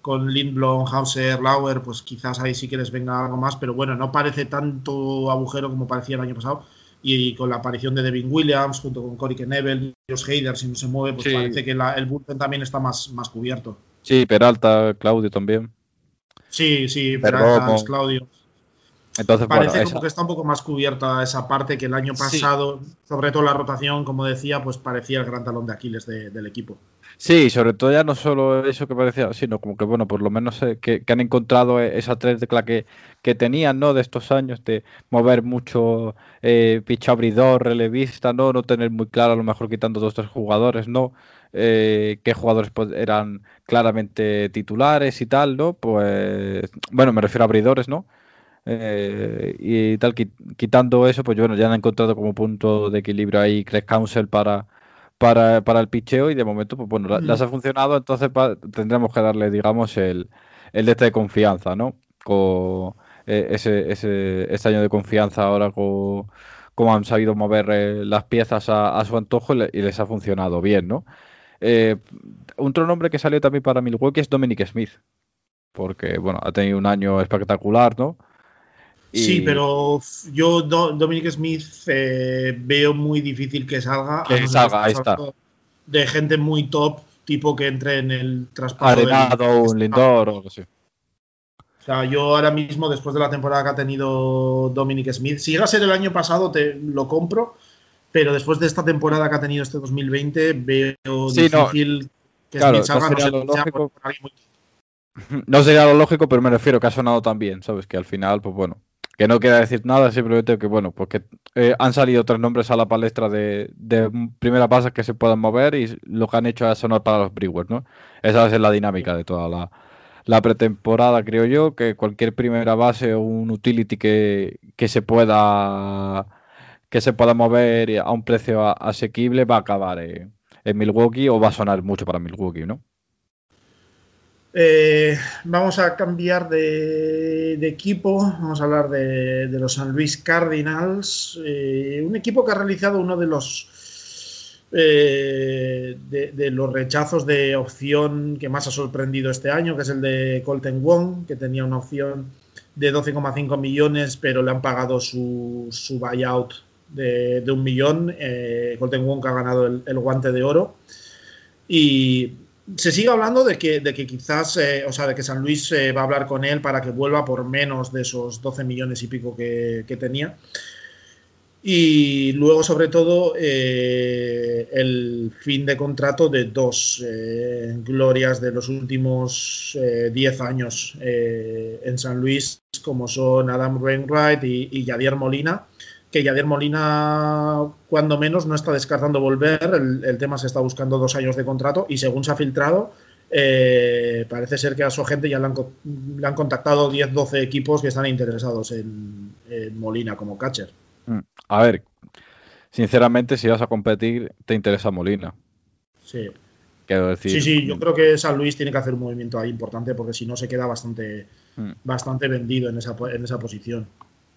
con Lindblom, Hauser, Lauer, pues quizás ahí sí que les venga algo más, pero bueno, no parece tanto agujero como parecía el año pasado. Y con la aparición de Devin Williams junto con Corey Knebel, los Heider, si no se mueve, pues parece que el bullpen también está más, más cubierto. Sí, Peralta, Claudio también. Sí, sí, Peralta, Claudio. Entonces, Parece como que está un poco más cubierta esa parte que el año pasado, sobre todo la rotación, como decía, pues parecía el gran talón de Aquiles del equipo. Sí, sobre todo ya no solo eso que parecía, sino como que, bueno, por lo menos eh, que, han encontrado e, esa tres tecla que, que tenían, ¿no? De estos años de mover mucho eh, abridor, relevista, ¿no? No tener muy claro, a lo mejor quitando dos o tres jugadores, ¿no? Eh, qué jugadores pues, eran claramente titulares y tal, ¿no? Pues, bueno, me refiero a abridores, ¿no? Eh, y tal, quitando eso, pues bueno, ya han encontrado como punto de equilibrio ahí Craig Council para para, para el picheo y de momento, pues bueno, las ha funcionado, entonces tendremos que darle, digamos, el, el de este de confianza, ¿no? Con eh, ese, ese, este año de confianza ahora con cómo han sabido mover eh, las piezas a, su antojo y, les ha funcionado bien, ¿no? Eh, otro nombre que salió también para Milwaukee es Dominic Smith, porque, bueno, ha tenido un año espectacular, ¿no? Sí, pero yo Dominic Smith eh, veo muy difícil que salga. Que salga, ahí está. De gente muy top, tipo que entre en el traspaso. Arenado, un Lindor o algo así. O sea, yo ahora mismo, después de la temporada que ha tenido Dominic Smith, si llega a ser el año pasado, te lo compro, pero después de esta temporada que ha tenido este 2020, veo difícil que Smith salga. No sería, lo lógico. no sería lo lógico, pero me refiero que ha sonado tan bien, ¿sabes? Que al final, pues bueno, que no queda decir nada, simplemente que bueno, porque eh, han salido tres nombres a la palestra de, primera base que se puedan mover y lo que han hecho es sonar para los Brewers, ¿no? Esa es la dinámica de toda la, pretemporada, creo yo, que cualquier primera base o un utility que, se pueda que se pueda mover a un precio asequible va a acabar en Milwaukee o va a sonar mucho para Milwaukee, ¿no? Eh, vamos a cambiar de, equipo, vamos a hablar de, los San Luis Cardinals, eh, un equipo que ha realizado uno de los eh, de, los rechazos de opción que más ha sorprendido este año, que es el de Colton Wong, que tenía una opción de 12,5 millones, pero le han pagado su, buyout de, un millón. Colton Wong ha ganado el guante de oro. Y se sigue hablando de que, de que quizás, eh, o sea, de que San Luis eh, va a hablar con él para que vuelva por menos de esos 12 millones y pico que, tenía. Y luego, sobre todo, eh, el fin de contrato de dos glorias de los últimos 10 años en San Luis, como son Adam Wainwright y, y Molina que Yadir Molina, cuando menos, no está descartando volver. El, tema se está buscando dos años de contrato y según se ha filtrado, eh, parece ser que a su gente ya le han, contactado 10-12 equipos que están interesados en, Molina como catcher. Mm, a ver, sinceramente, si vas a competir, te interesa Molina. Sí. Quiero decir. Sí, sí, yo creo que San Luis tiene que hacer un movimiento ahí importante porque si no se queda bastante, mm. bastante vendido en esa, en esa posición.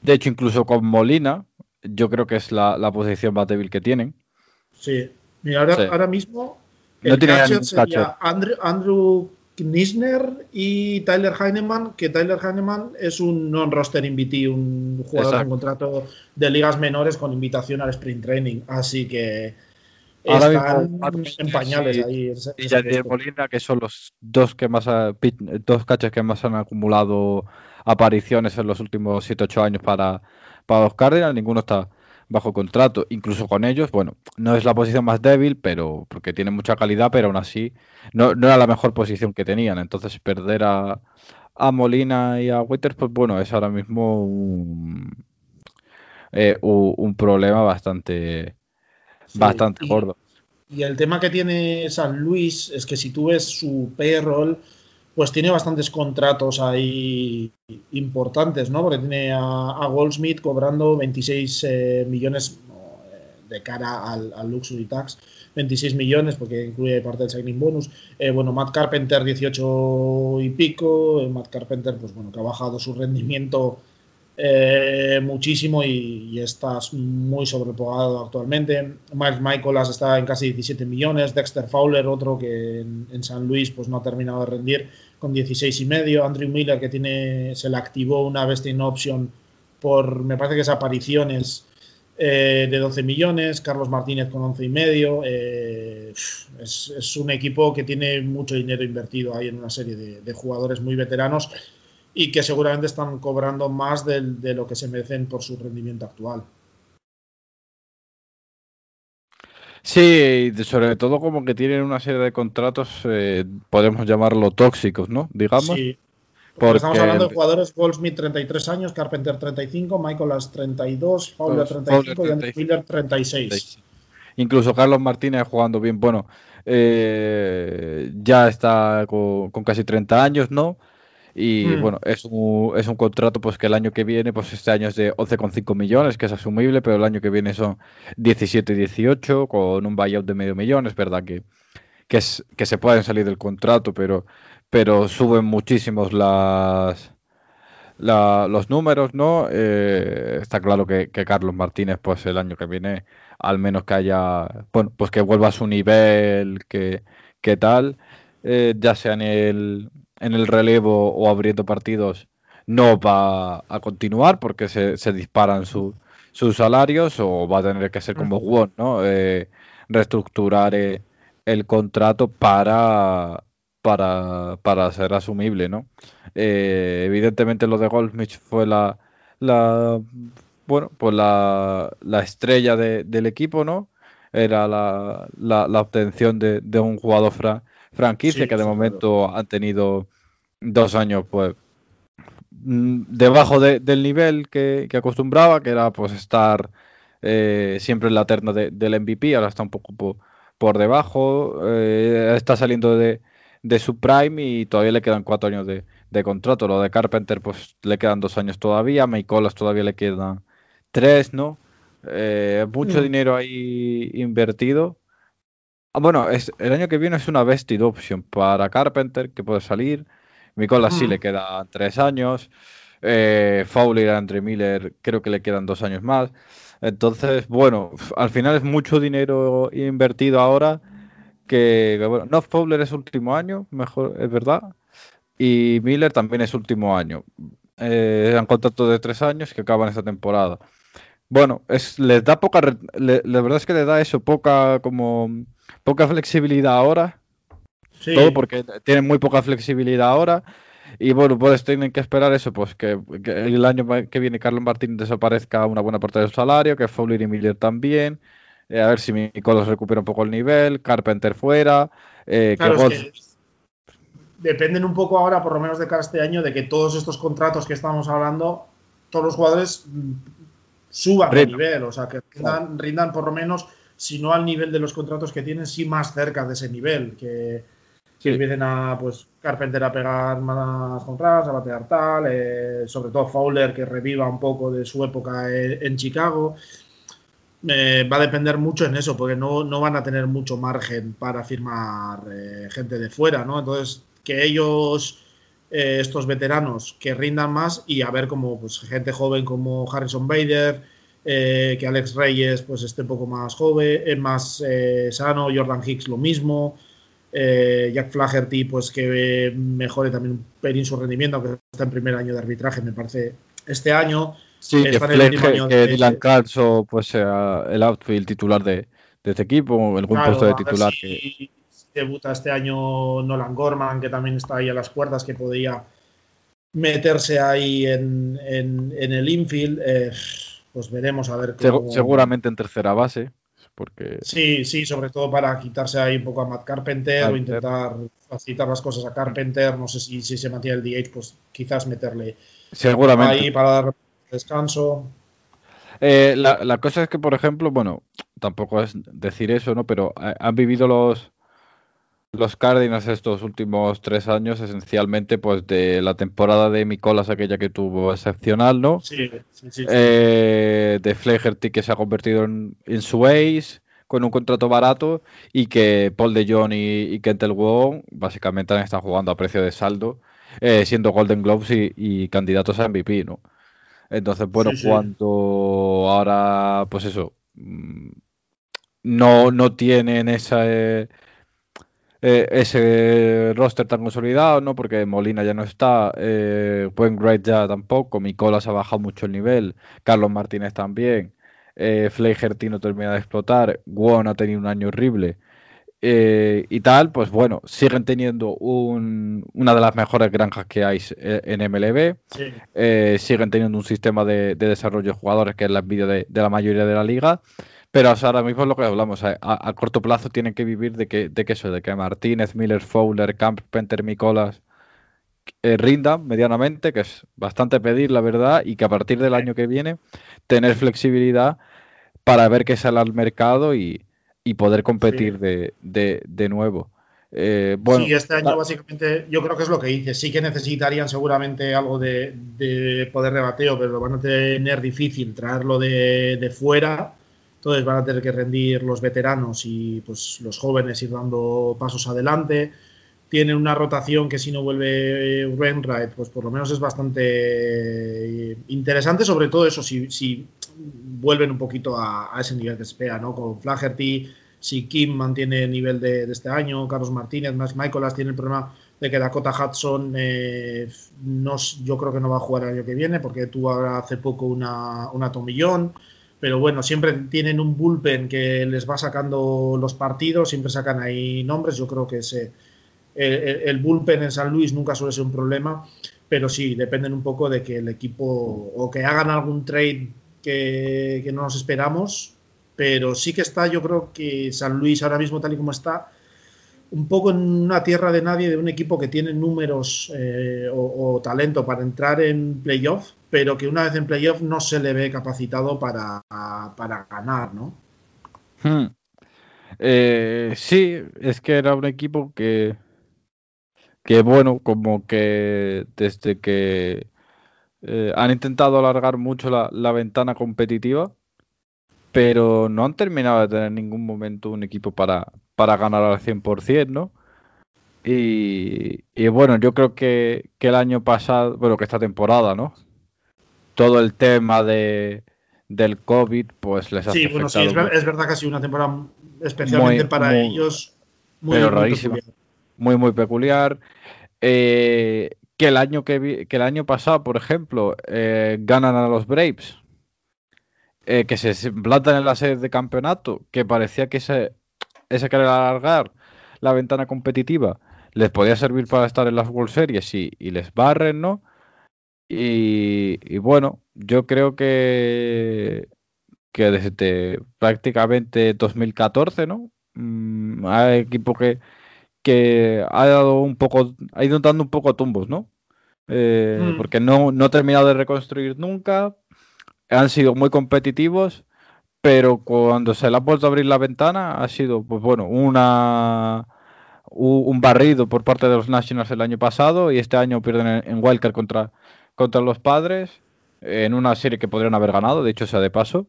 De hecho, incluso con Molina, yo creo que es la, posición más débil que tienen. Sí. Mira, ahora, mismo el catcher sería Andrew, Andrew Knisner y Tyler Heinemann, que Tyler Heinemann es un non-roster invitee, un jugador con contrato de ligas menores con invitación al sprint training. Así que Ahora están mismo, en pañales ahí. ese- y puesto. Molina, que son los dos que más ha- dos catchers que más han acumulado apariciones en los últimos 7-8 años para, para los Cardinals, ninguno está bajo contrato, incluso con ellos, bueno, no es la posición más débil, pero porque tiene mucha calidad, pero aún así no, no era la mejor posición que tenían, entonces perder a, a Molina y a Waiters, pues bueno, es ahora mismo un, eh, un, un problema bastante, Sí, bastante y- gordo. Y el tema que tiene San Luis es que si tú ves su payroll, pues tiene bastantes contratos ahí importantes, ¿no? Porque tiene a, a Goldsmith cobrando 26 eh, millones eh, de cara al, al Luxury Tax, 26 millones porque incluye parte del signing bonus. Eh, bueno, Matt Carpenter 18 y pico, eh, Matt Carpenter, pues bueno, que ha bajado su rendimiento eh, muchísimo y, y está muy sobrepagado actualmente. Miles Michaelas está en casi 17 millones. Dexter Fowler, otro que en, San Luis pues no ha terminado de rendir con 16 y medio. Andrew Miller que tiene se le activó una vesting option por me parece que es apariciones eh, de 12 millones. Carlos Martínez con 11 y medio. Eh, es, un equipo que tiene mucho dinero invertido ahí en una serie de jugadores muy veteranos y que seguramente están cobrando más de, de, lo que se merecen por su rendimiento actual. Sí, sobre todo como que tienen una serie de contratos, eh, podemos llamarlo tóxicos, ¿no? Digamos. Sí. Porque... Estamos hablando de jugadores Goldsmith 33 años, Carpenter 35, Michaelas 32, Fowler 35 Fowler, y Andrew Miller 36. Incluso Carlos Martínez jugando bien. Bueno, eh, ya está con, con, casi 30 años, ¿no? Y mm. bueno, es un, es un contrato pues que el año que viene, pues este año es de 11,5 millones, que es asumible, pero el año que viene son 17, 18, con un buyout de medio millón. Es verdad que, que, es, que se pueden salir del contrato, pero, pero suben muchísimos las, la, los números, ¿no? Eh, está claro que, que, Carlos Martínez, pues el año que viene, al menos que haya, bueno, pues que vuelva a su nivel, que, que tal, eh, ya sea en el, en el relevo o abriendo partidos, no va a continuar porque se, se disparan su, sus salarios o va a tener que ser como Won, ¿no? Eh, reestructurar eh, el contrato para, para, para ser asumible, ¿no? Eh, evidentemente lo de Goldsmith fue la, la bueno, pues la, la estrella de, del equipo, ¿no? Era la, la, la obtención de, de, un jugador fra, franquicia sí, que de momento han tenido dos años, pues, mm, debajo de, del nivel que, que, acostumbraba, que era pues estar eh, siempre en la terna de, del MVP, ahora está un poco por, por debajo, eh, está saliendo de, de su prime y todavía le quedan cuatro años de, contrato. Lo de Carpenter, pues le quedan dos años todavía. Michaelas todavía le quedan tres, ¿no? Eh, mucho mm. dinero ahí invertido. Ah, bueno, es, el año que viene es una vested option para Carpenter que puede salir. Michaelas mm. sí le quedan tres años. Eh, Fowler Andre Miller creo que le quedan dos años más. Entonces, bueno, al final es mucho dinero invertido ahora que, que bueno, no Fowler es último año, mejor, es verdad, y Miller también es último año. Eh, eran contratos de tres años que acaban esta temporada. Bueno, es, les da poca, le, la verdad es que le da eso, poca como poca flexibilidad ahora. Sí. Todo porque tienen muy poca flexibilidad ahora. Y bueno, pues tienen que esperar eso, pues que, que el año que viene Carlos Martín desaparezca una buena parte de su salario, que Fowler y Miller también. Eh, a ver si Micolos recupera un poco el nivel, Carpenter fuera. Eh, claro, que, es que dependen un poco ahora, por lo menos de cara a este año, de que todos estos contratos que estamos hablando, todos los jugadores suban de nivel, o sea, que rindan, rindan, por lo menos, si no al nivel de los contratos que tienen, sí más cerca de ese nivel, que, que sí. empiecen a, pues, Carpenter a pegar más contras, a batear tal, eh, sobre todo Fowler, que reviva un poco de su época en, en Chicago. Eh, va a depender mucho en eso, porque no, no van a tener mucho margen para firmar eh, gente de fuera, ¿no? Entonces, que ellos, eh, estos veteranos, que rindan más y a ver como pues, gente joven como Harrison Bader, eh, que Alex Reyes pues esté un poco más joven, es más eh, sano, Jordan Hicks lo mismo, Jack Flaherty pues que mejore también un pelín su rendimiento, aunque está en primer año de arbitraje, me parece, este año. Sí, que, Fleck, que de... Dylan Carlso pues sea el outfield titular de, de este equipo, algún Claro, puesto de titular. si que- debuta este año Nolan Gorman, que también está ahí a las puertas, que podría meterse ahí en, en- en el infield. eh, pues veremos a ver cómo- seguramente en tercera base, porque Sí, sí, sobre todo para quitarse ahí un poco a Matt Carpenter, o intentar facilitar las cosas a Carpenter. No sé si, si se mantiene el DH, pues quizás meterle seguramente. ahí para dar descanso. Eh, la, la cosa es que, por ejemplo, bueno, tampoco es decir eso, ¿no? Pero eh, han vivido los, los Cardinals estos últimos tres años esencialmente pues de la temporada de Micolas, aquella que tuvo excepcional, ¿no? Sí, sí, sí. Eh, de Flaherty que se ha convertido en, en su ace con un contrato barato y que Paul de Jong y, y Kentel Wong básicamente han estado jugando a precio de saldo, eh, siendo Golden Globes y, y candidatos a MVP, ¿no? Entonces, bueno, Sí, cuando ahora, pues eso, mm, no, no tienen esa, eh, eh, ese roster tan consolidado, ¿no? Porque Molina ya no está, eh, Wainwright ya tampoco, Micolas ha bajado mucho el nivel, Carlos Martínez también, eh, Flaherty no termina de explotar, Won ha tenido un año horrible. eh, y tal, pues bueno, siguen teniendo un- una de las mejores granjas que hay eh, en MLB. Sí. Eh, siguen teniendo un sistema de, de desarrollo de jugadores que es la envidia de, de la mayoría de la liga. Pero o sea, ahora mismo es lo que hablamos. A, a- a corto plazo tienen que vivir de que, de que eso, de que Martínez, Miller, Fowler, Carpenter, Micolas eh, rindan medianamente, que es bastante pedir, la verdad, y que a partir del año que viene tener flexibilidad para ver qué sale al mercado y, y poder competir Sí. de, de- de nuevo. Eh, bueno, sí, este año básicamente yo creo que es lo que dices. Sí que necesitarían seguramente algo de, de poder de bateo, pero lo van a tener difícil traerlo de, de fuera. Entonces van a tener que rendir los veteranos y pues los jóvenes ir dando pasos adelante. Tienen una rotación que si no vuelve Wainwright, pues por lo menos es bastante interesante, sobre todo eso, si, si vuelven un poquito a, ese nivel que espera, ¿no? Con Flaherty, si Kim mantiene el nivel de, este año, Carlos Martínez, más Michaelas tiene el problema de que Dakota Hudson eh, no, yo creo que no va a jugar el año que viene porque tuvo hace poco una, una tomillón. Pero bueno, siempre tienen un bullpen que les va sacando los partidos, siempre sacan ahí nombres. Yo creo que el, el- bullpen en San Luis nunca suele ser un problema, pero sí, dependen un poco de que el equipo o que hagan algún trade que, no nos esperamos, pero sí que está, yo creo que San Luis ahora mismo tal y como está, un poco en una tierra de nadie de un equipo que tiene números eh, o, o talento para entrar en playoff, pero que una vez en playoff no se le ve capacitado para, para ganar, ¿no? Hmm. Eh, sí, es que era un equipo que, que bueno, como que desde que eh, han intentado alargar mucho la, ventana competitiva, pero no han terminado de tener en ningún momento un equipo para, para ganar al 100%, ¿no? Y, y bueno, yo creo que, que el año pasado, bueno, que esta temporada, ¿no? Todo el tema de, del COVID, pues les ha Sí, bueno, sí, es, afectado ver- es verdad que ha sido una temporada especialmente Muy, para muy- ellos muy, pero muy peculiar. muy muy peculiar. Eh, que el año que, vi- que el año pasado por ejemplo eh, ganan a los Braves eh, que se plantan en la sede de campeonato que parecía que ese ese querer alargar la ventana competitiva les podía servir para estar en las World Series y, y les barren no y, y bueno yo creo que que desde prácticamente 2014 no Mm, hay equipo que que ha dado un poco, ha ido dando un poco tumbos, ¿no? Eh, Mm. Porque no, no ha terminado de reconstruir nunca, han sido muy competitivos, pero cuando se le ha vuelto a abrir la ventana ha sido, pues bueno, una un barrido por parte de los Nationals el año pasado y este año pierden en, en Wildcard contra, contra los Padres en una serie que podrían haber ganado, de hecho sea de paso.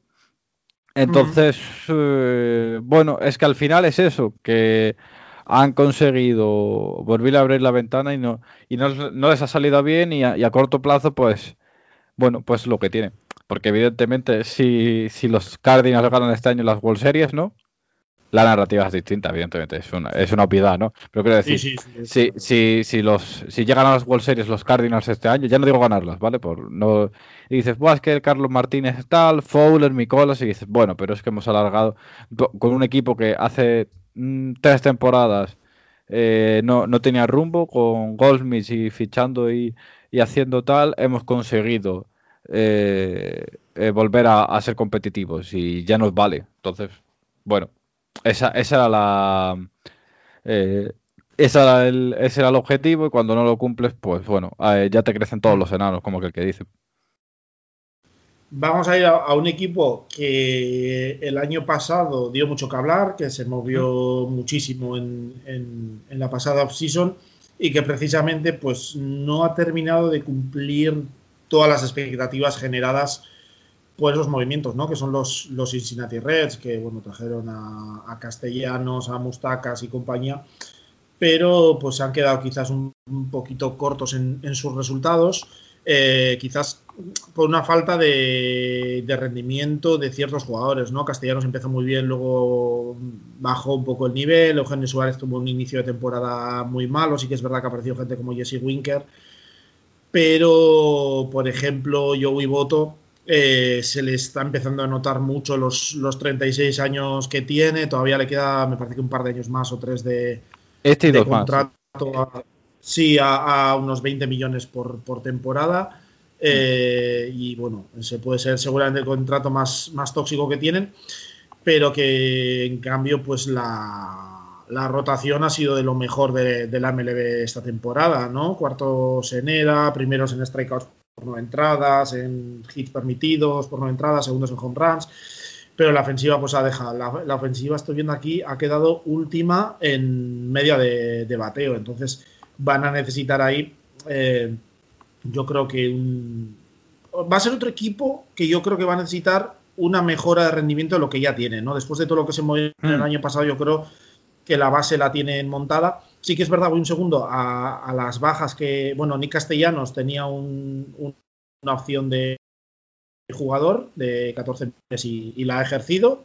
Entonces, eh, bueno, es que al final es eso, que han conseguido volver a abrir la ventana y no, y no, no les ha salido bien y a, y a corto plazo, pues, bueno, pues lo que tiene. Porque evidentemente si, si los Cardinals ganan este año las World Series, ¿no? La narrativa es distinta, evidentemente, es una, es una obviedad, ¿no? Pero quiero decir, Sí, sí, sí, si, si, si, los, si llegan a las World Series los Cardinals este año, ya no digo ganarlas, ¿vale? Por, no, y dices, Buah, es que el Carlos Martínez es tal, Fowler, Micolas, y dices, bueno, pero es que hemos alargado do- con un equipo que hace mm, tres temporadas eh, no, no tenía rumbo, con Goldsmith y fichando y, y haciendo tal, hemos conseguido eh, eh, volver a, a ser competitivos y ya nos vale. Entonces, bueno, esa, esa era la... eh, esa era el- ese era el objetivo y cuando no lo cumples, pues bueno, eh, ya te crecen todos los enanos, como que el que dice. Vamos a ir a, a un equipo que el año pasado dio mucho que hablar, que se movió muchísimo en, en- en la pasada offseason y que precisamente pues no ha terminado de cumplir todas las expectativas generadas por esos movimientos, ¿no? Que son los, los Cincinnati Reds, que bueno, trajeron a, Castellanos, a Mustacas y compañía, pero pues se han quedado quizás un, poquito cortos en, en sus resultados. eh, quizás por una falta de, de rendimiento de ciertos jugadores, ¿no? Castellanos empezó muy bien, luego bajó un poco el nivel, Eugenio Suárez tuvo un inicio de temporada muy malo, sí que es verdad que apareció gente como Jesse Winker, pero por ejemplo Joey Boto eh, se le está empezando a notar mucho los, los 36 años que tiene, todavía le queda, me parece que un par de años más o tres de, Este y de dos más. contrato a- sí, a, a unos 20 millones por, por temporada. Eh, y bueno, ese puede ser seguramente el contrato más, más tóxico que tienen, pero que en cambio, pues la, la rotación ha sido de lo mejor de, de la MLB esta temporada, ¿no? Cuartos en ERA, primeros en strikeouts por no entradas, en hits permitidos por no entradas, segundos en home runs pero la ofensiva pues ha dejado. La, la ofensiva, estoy viendo aquí, ha quedado última en media de, de bateo. Entonces van a necesitar ahí, eh, yo creo que un- va a ser otro equipo que yo creo que va a necesitar una mejora de rendimiento de lo que ya tiene, ¿no? Después de todo lo que se movió el Mm. año pasado, yo creo que la base la tienen montada. Sí que es verdad, voy un segundo a, a las bajas que, bueno, Nick Castellanos tenía un- un- una opción de jugador de 14 meses y, y la ha ejercido.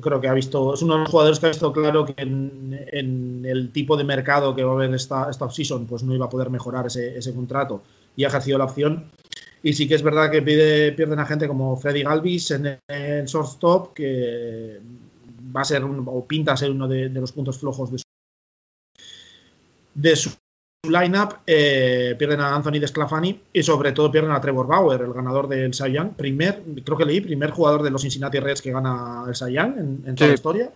Creo que ha visto, es uno de los jugadores que ha visto claro que en, en el tipo de mercado que va a haber esta, esta offseason, pues no iba a poder mejorar ese, ese contrato y ha ejercido la opción. Y sí que es verdad que pide, pierden a gente como Freddy Galvis en el shortstop, que va a ser un- o pinta ser uno de, de los puntos flojos de de su lineup. Eh, pierden a Anthony Desclafani y sobre todo pierden a Trevor Bauer, el ganador del Cy Young. Primer, creo que leí, primer jugador de los Cincinnati Reds que gana el Cy Young en, en toda la historia.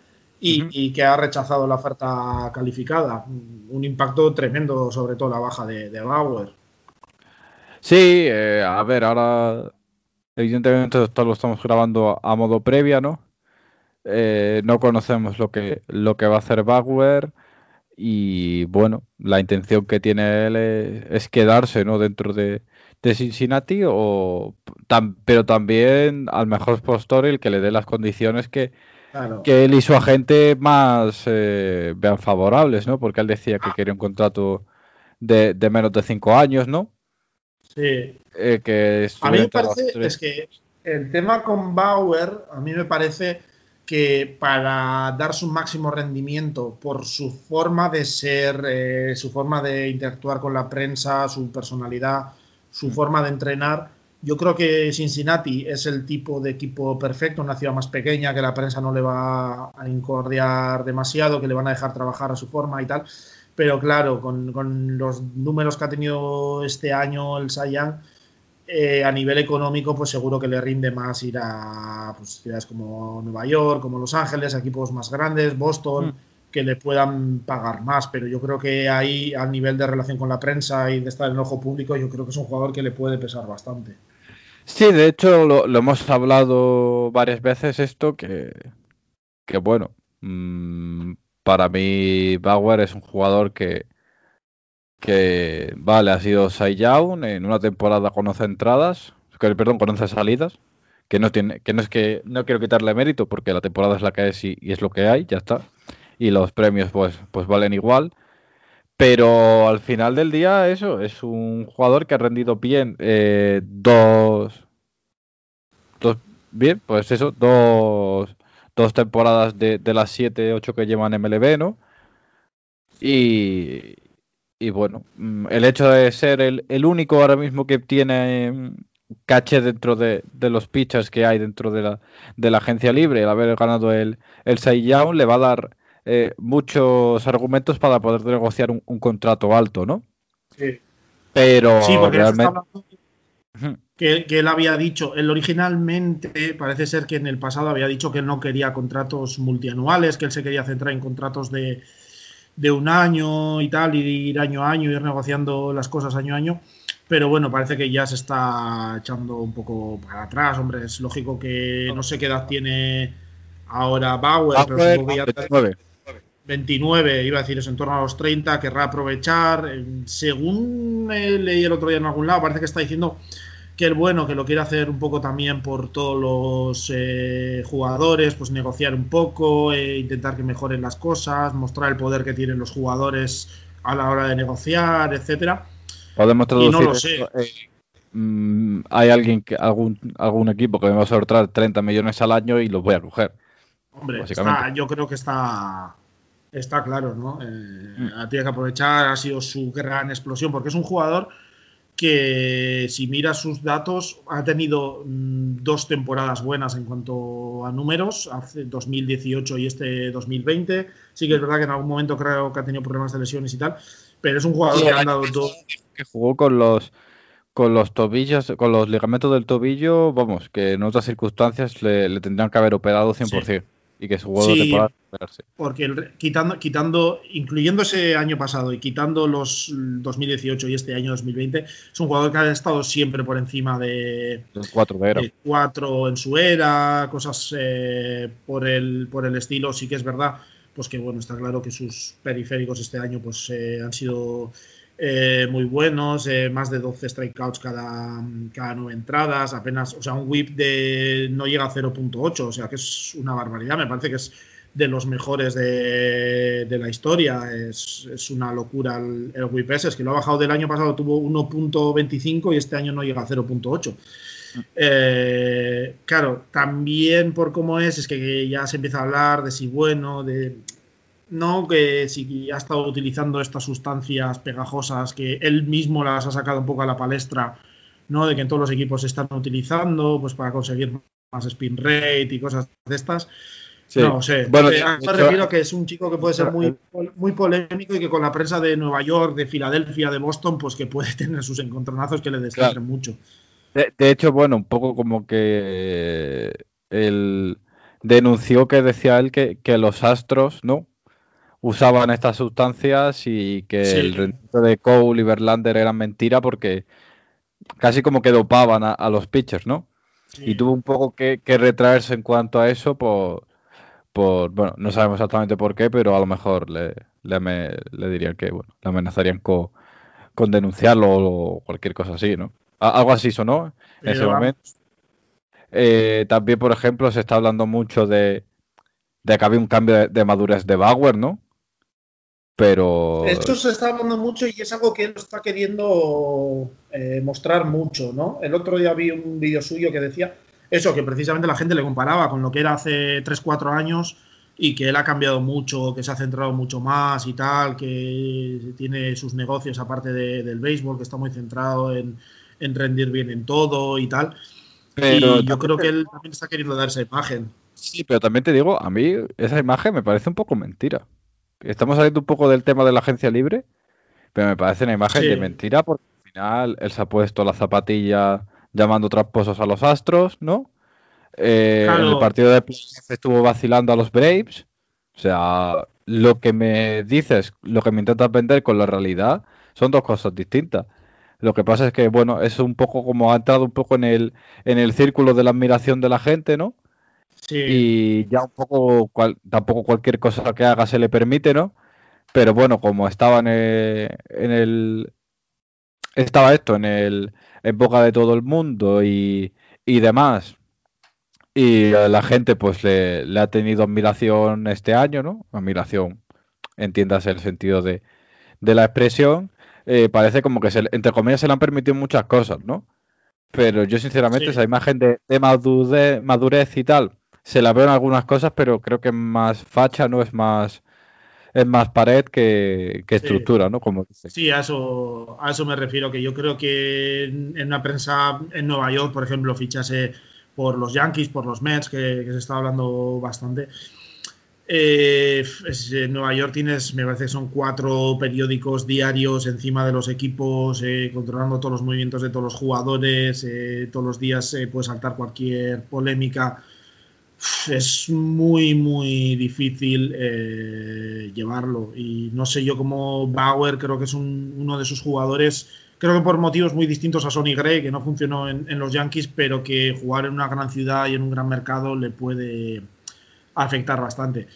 Y, que ha rechazado la oferta calificada. Un impacto tremendo, sobre todo la baja de, de Bauer. Sí, eh, a ver, ahora evidentemente esto lo estamos grabando a, a modo previa, ¿no? Eh, no conocemos lo que, lo que va a hacer Bauer y bueno, la intención que tiene él es, es quedarse, ¿no? Dentro de, de Cincinnati, o, tam- pero también al mejor postor el que le dé las condiciones que, Claro. que él y su agente más eh, vean favorables, ¿no? Porque él decía que quería un contrato de, de menos de cinco años, ¿no? Sí, Eh, que A mí me parece, es que el tema con Bauer, a mí me parece que para dar su máximo rendimiento por su forma de ser, eh, su forma de interactuar con la prensa, su personalidad, su forma de entrenar, yo creo que Cincinnati es el tipo de equipo perfecto, una ciudad más pequeña que la prensa no le va a incordiar demasiado, que le van a dejar trabajar a su forma y tal. Pero claro, con, con los números que ha tenido este año el Sayan, eh, a nivel económico, pues seguro que le rinde más ir a pues, ciudades como Nueva York, como Los Ángeles, equipos más grandes, Boston, Mm. que le puedan pagar más. Pero yo creo que ahí, a nivel de relación con la prensa y de estar en el ojo público, yo creo que es un jugador que le puede pesar bastante. Sí, de hecho lo, lo hemos hablado varias veces esto, que, que bueno, mm, para mí Bauer es un jugador que, que vale, ha sido Young en una temporada con 11 entradas, perdón, con 11 salidas, que no tiene, que no es que no quiero quitarle mérito porque la temporada es la que es y, y es lo que hay, ya está. Y los premios pues, pues valen igual. Pero al final del día, eso, es un jugador que ha rendido bien eh, dos, dos, bien, pues eso, dos, dos temporadas de, de las 7, 8 que llevan MLB, ¿no? Y, y bueno, mm, el hecho de ser el, el único ahora mismo que tiene mm, caché dentro de, de, los pitchers que hay dentro de la, de la agencia libre, el haber ganado el, el Young, le va a dar eh, muchos argumentos para poder negociar un, un contrato alto, ¿no? Sí. Pero Sí, porque realmente... realmente... que, que, él había dicho, él originalmente parece ser que en el pasado había dicho que él no quería contratos multianuales, que él se quería centrar en contratos de, de un año y tal, y ir año a año, ir negociando las cosas año a año. Pero bueno, parece que ya se está echando un poco para atrás. Hombre, es lógico que no sé qué edad tiene ahora Bauer, Bauer pero supongo que ya 29. 29, iba a decir, es en torno a los 30, querrá aprovechar. Según leí el otro día en algún lado, parece que está diciendo que el bueno, que lo quiere hacer un poco también por todos los eh, jugadores, pues negociar un poco, eh, intentar que mejoren las cosas, mostrar el poder que tienen los jugadores a la hora de negociar, etcétera. Podemos traducir Y no lo sé. eh, mm, hay alguien que algún algún equipo que me va a soltar 30 millones al año y los voy a coger. Hombre, está- yo creo que está, está claro, ¿no? Eh, Mm. Tiene que aprovechar, ha sido su gran explosión, porque es un jugador que, si miras sus datos, ha tenido mm, dos temporadas buenas en cuanto a números, hace 2018 y este 2020. Sí que es verdad que en algún momento creo que ha tenido problemas de lesiones y tal, pero es un jugador Sí, que han dado año dos. que jugó con los con los tobillos, con los ligamentos del tobillo, vamos, que en otras circunstancias le, le tendrían que haber operado 100% y que su juego Sí. de. Porque el quitando, quitando, incluyendo ese año pasado y quitando los mm, 2018 y este año 2020, es un jugador que ha estado siempre por encima de, El 4 de era. de cuatro en su era, cosas eh, por, el, por el estilo. Sí que es verdad, pues que bueno, está claro que sus periféricos este año pues eh, han sido eh, muy buenos, eh, más de 12 strikeouts cada, cada nueve entradas, apenas, o sea, un whip de no llega a 0.8, o sea que es una barbaridad, me parece que es de los mejores de, de la historia, es, es una locura el, el whip ese, es que lo ha bajado del año pasado, tuvo 1.25 y este año no llega a 0.8. Eh, claro, también por cómo es, es que ya se empieza a hablar de si bueno, de no, que si ha estado utilizando estas sustancias pegajosas que él mismo las ha sacado un poco a la palestra, ¿no? De que en todos los equipos se están utilizando, pues para conseguir más spin rate y cosas de estas. Sí. No sé. Bueno, Eh, me refiero a que es un chico que puede ser muy, muy polémico y que con la prensa de Nueva York, de Filadelfia, de Boston, pues que puede tener sus encontronazos que le Claro. mucho. De, de hecho, bueno, un poco como que él denunció que decía él que, que los astros, ¿no? Usaban estas sustancias y que Sí. el rendimiento de Cole y Verlander eran mentira porque casi como que dopaban a, a los pitchers, ¿no? Y tuvo un poco que, que retraerse en cuanto a eso por, por, bueno, no sabemos exactamente por qué, pero a lo mejor le, le, dirían que, bueno, le amenazarían co- con denunciarlo o cualquier cosa así, ¿no? Algo así sonó en ese vamos. momento. Eh, también, por ejemplo, se está hablando mucho de, de que había un cambio de, de madurez de Bauer, ¿no? Pero Esto se está hablando mucho y es algo que él está queriendo eh, mostrar mucho, ¿no? El otro día vi un vídeo suyo que decía eso, que precisamente la gente le comparaba con lo que era hace 3-4 años y que él ha cambiado mucho, que se ha centrado mucho más y tal, que tiene sus negocios aparte de- del béisbol, que está muy centrado en, en rendir bien en todo y tal. pero y yo creo que él también está queriendo dar esa imagen. Sí, pero también te digo, a mí esa imagen me parece un poco mentira. Estamos saliendo un poco del tema de la agencia libre, pero me parece una imagen Sí. de mentira porque al final él se ha puesto la zapatilla llamando tramposos a los Astros, ¿no? Eh, En el partido de playoff estuvo vacilando a los Braves. O sea, lo que me dices, lo que me intentas vender con la realidad son dos cosas distintas. Lo que pasa es que, bueno, es un poco como ha entrado un poco en el, en el círculo de la admiración de la gente, ¿no? Sí, y ya un poco cual- tampoco cualquier cosa que haga se le permite, ¿no? Pero bueno, como estaba en el, en el estaba esto en el en boca de todo el mundo y, y demás. Y a la gente pues le, le ha tenido admiración este año, ¿no? Admiración, entiendas el sentido de, de la expresión. eh, parece como que se, entre comillas se le han permitido muchas cosas, ¿no? Pero yo sinceramente Sí. esa imagen de, de madurez, madurez y tal, se la veo en algunas cosas, pero creo que es más facha, no es más es más pared que, estructura, ¿no? Como Sí, a eso, a eso me refiero, que yo creo que en, una prensa en Nueva York, por ejemplo, fichase por los Yankees, por los Mets, que, se está hablando bastante. Eh, en Nueva York tienes, me parece que son cuatro periódicos diarios encima de los equipos, eh, controlando todos los movimientos de todos los jugadores, eh, todos los días puede saltar cualquier polémica es muy, muy difícil eh, llevarlo. Y no sé yo cómo Bauer, creo que es uno de sus jugadores, creo que por motivos muy distintos a Sonny Gray, que no funcionó en, los Yankees, pero que jugar en una gran ciudad y en un gran mercado le puede afectar bastante.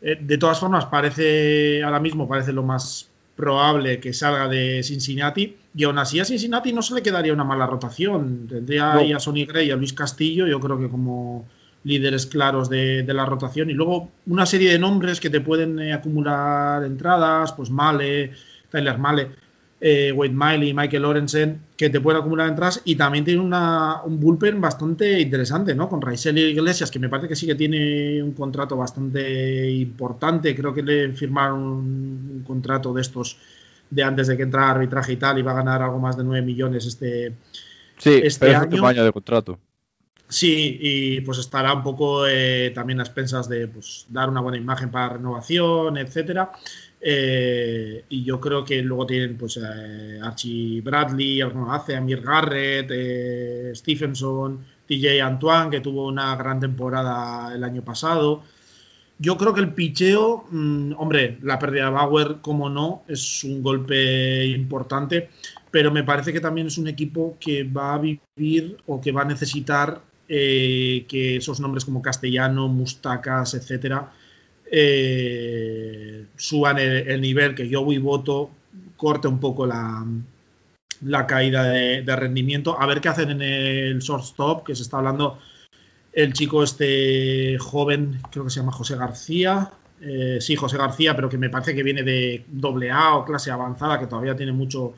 Eh, de todas formas, parece ahora mismo parece lo más probable que salga de Cincinnati y aún así a Cincinnati no se le quedaría una mala rotación. Tendría ahí a Sonny Gray y a Luis Castillo, yo creo que como líderes claros de, la rotación y luego una serie de nombres que te pueden eh, acumular entradas, pues Male, Tyler Male, eh, Wade Miley, Michael Lorenzen, que te pueden acumular entradas y también tiene una, un bullpen bastante interesante, ¿no? Con Raizel Iglesias, que me parece que sí que tiene un contrato bastante importante, creo que le firmaron un, contrato de estos de antes de que entrara arbitraje y tal, y va a ganar algo más de 9 millones este, sí, este pero año. año de contrato. Sí, y pues estará un poco eh, también a expensas de pues, dar una buena imagen para renovación, etcétera. Eh, y yo creo que luego tienen pues eh, Archie Bradley, hace, Amir Garrett, Stephenson, TJ Antoine, que tuvo una gran temporada el año pasado. Yo creo que el picheo, mm, hombre, la pérdida de Bauer, como no, es un golpe importante, pero me parece que también es un equipo que va a vivir o que va a necesitar eh, que esos nombres como Castellano, Mustacas, etcétera, eh, suban el, nivel, que yo voy voto corte un poco la, la caída de, rendimiento. A ver qué hacen en el shortstop, que se está hablando el chico este joven, creo que se llama José García. Eh, sí, José García, pero que me parece que viene de doble A o clase avanzada, que todavía tiene mucho,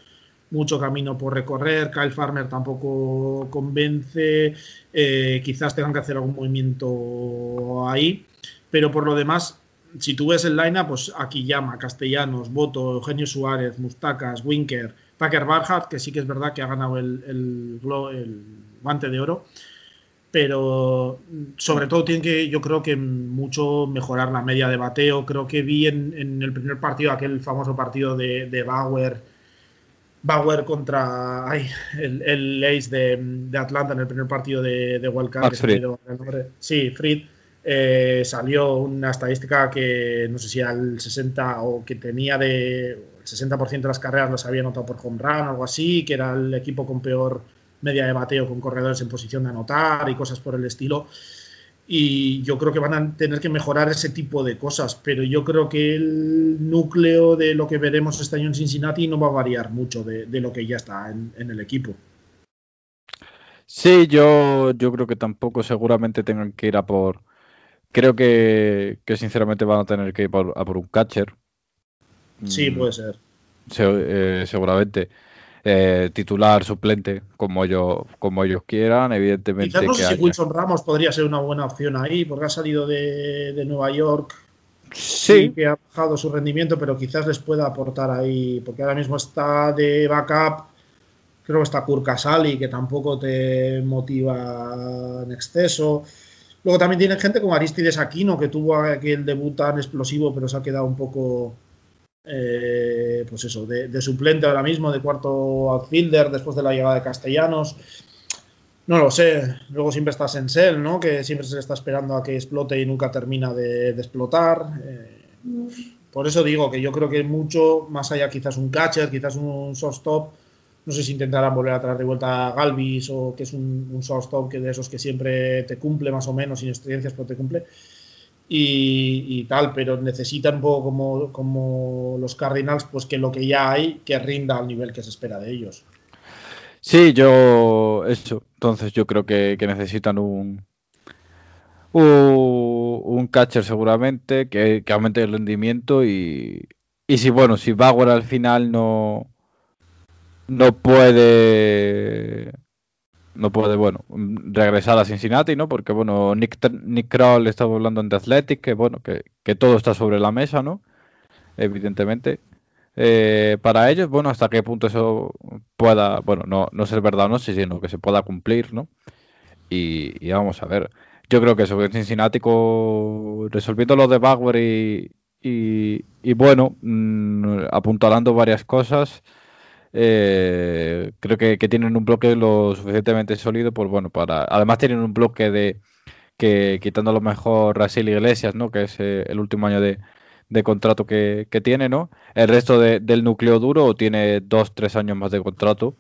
mucho camino por recorrer. Kyle Farmer tampoco convence. Eh, quizás tengan que hacer algún movimiento ahí. Pero por lo demás, si tú ves el line pues aquí llama Castellanos, Boto, Eugenio Suárez, Mustacas, Winker, Tucker Barhat, que sí que es verdad que ha ganado el, el, guante de oro. Pero sobre todo tienen que, yo creo que mucho mejorar la media de bateo. Creo que vi en, el primer partido, aquel famoso partido de, de Bauer, Bauer contra el, el, Ace de, Atlanta en el primer partido de, de. Sí, Fried. Eh, salió una estadística que no sé si el 60 o que tenía de el 60% de las carreras las había anotado por home run o algo así, que era el equipo con peor media de bateo con corredores en posición de anotar y cosas por el estilo y yo creo que van a tener que mejorar ese tipo de cosas, pero yo creo que el núcleo de lo que veremos este año en Cincinnati no va a variar mucho de, lo que ya está en, el equipo. Sí, yo, yo creo que tampoco seguramente tengan que ir a por... Creo que, sinceramente van a tener que ir a por un catcher. Sí, puede ser. Eh, seguramente. Eh, titular, suplente, como ellos, como ellos quieran, evidentemente. Quizás no sé si Wilson Ramos podría ser una buena opción ahí, porque ha salido de, Nueva York. Sí. Que ha bajado su rendimiento, pero quizás les pueda aportar ahí, porque ahora mismo está de backup. Creo que está Kurt Casali, que tampoco te motiva en exceso. Luego también tiene gente como Aristides Aquino, que tuvo aquel debut tan explosivo, pero se ha quedado un poco eh, pues eso, de, suplente ahora mismo, de cuarto outfielder después de la llegada de Castellanos. No lo sé. Luego siempre está Sensel, ¿no? Que siempre se está esperando a que explote y nunca termina de, explotar. Eh, por eso digo que yo creo que mucho más allá, quizás un catcher, quizás un shortstop. No sé si intentarán volver a traer de vuelta a Galvis o que es un, un shortstop que de esos que siempre te cumple más o menos, sin experiencias, pero te cumple y, tal, pero necesitan un poco como, como los Cardinals, pues que lo que ya hay, que rinda al nivel que se espera de ellos. Sí, yo eso. Entonces yo creo que, necesitan un, un, catcher seguramente que, aumente el rendimiento y, y si bueno, si Bauer al final no no puede no puede, bueno, regresar a Cincinnati, ¿no? Porque, bueno, Nick, Nick Kroll estaba hablando en The Athletic, que, bueno, que, que todo está sobre la mesa, ¿no? Evidentemente. Eh, para ellos, bueno, hasta qué punto eso pueda, bueno, no, no ser verdad o no, sino que se pueda cumplir, ¿no? Y, vamos a ver. Yo creo que en Cincinnati, resolviendo lo de Bauer y, y, bueno, mm, apuntalando varias cosas, eh, creo que, tienen un bloque lo suficientemente sólido, pues bueno, para. Además tienen un bloque de que quitando lo mejor Rasil Iglesias, ¿no? Que es eh, el último año de, contrato que, tiene, ¿no? El resto del núcleo duro tiene dos, tres años más de contrato.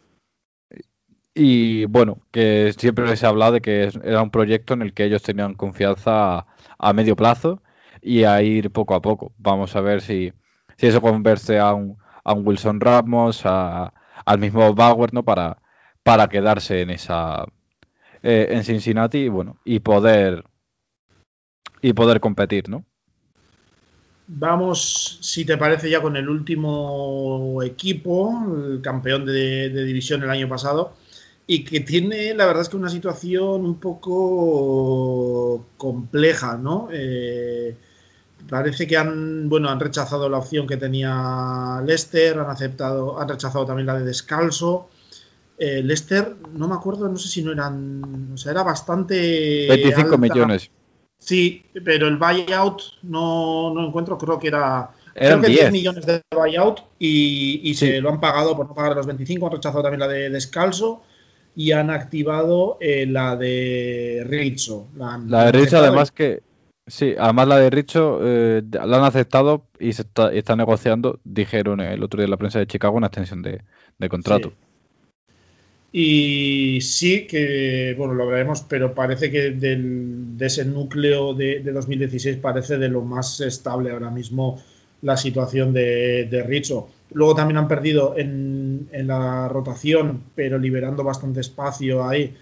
Y bueno, que siempre se ha hablado de que era un proyecto en el que ellos tenían confianza a, medio plazo y a ir poco a poco. Vamos a ver si, si eso converse a un, a un Wilson Ramos, al mismo Bauer, ¿no? Para, para quedarse en esa eh, en Cincinnati y bueno, y poder y poder competir, ¿no? Vamos, si te parece, ya con el último equipo, el campeón de, división el año pasado, y que tiene, la verdad es que una situación un poco compleja, ¿no? Eh, parece que han, bueno, han rechazado la opción que tenía Lester, han aceptado, han rechazado también la de descalzo. Eh, Lester, no me acuerdo, no sé si no eran, o sea, era bastante... 25 millones. Sí, pero el buyout no, no encuentro, creo que era creo que 10. millones de buyout y, se lo han pagado por no pagar los 25, han rechazado también la de Descalzo y han activado eh, la de Richo. La, de Richo, además que. Sí, además la de Richo eh, la han aceptado y se está, negociando, dijeron el otro día en la prensa de Chicago, una extensión de, contrato. Y sí que, bueno, lo veremos, pero parece que del, de ese núcleo de, 2016 parece de lo más estable ahora mismo la situación de, de Richo. Luego también han perdido en, en, la rotación, pero liberando bastante espacio ahí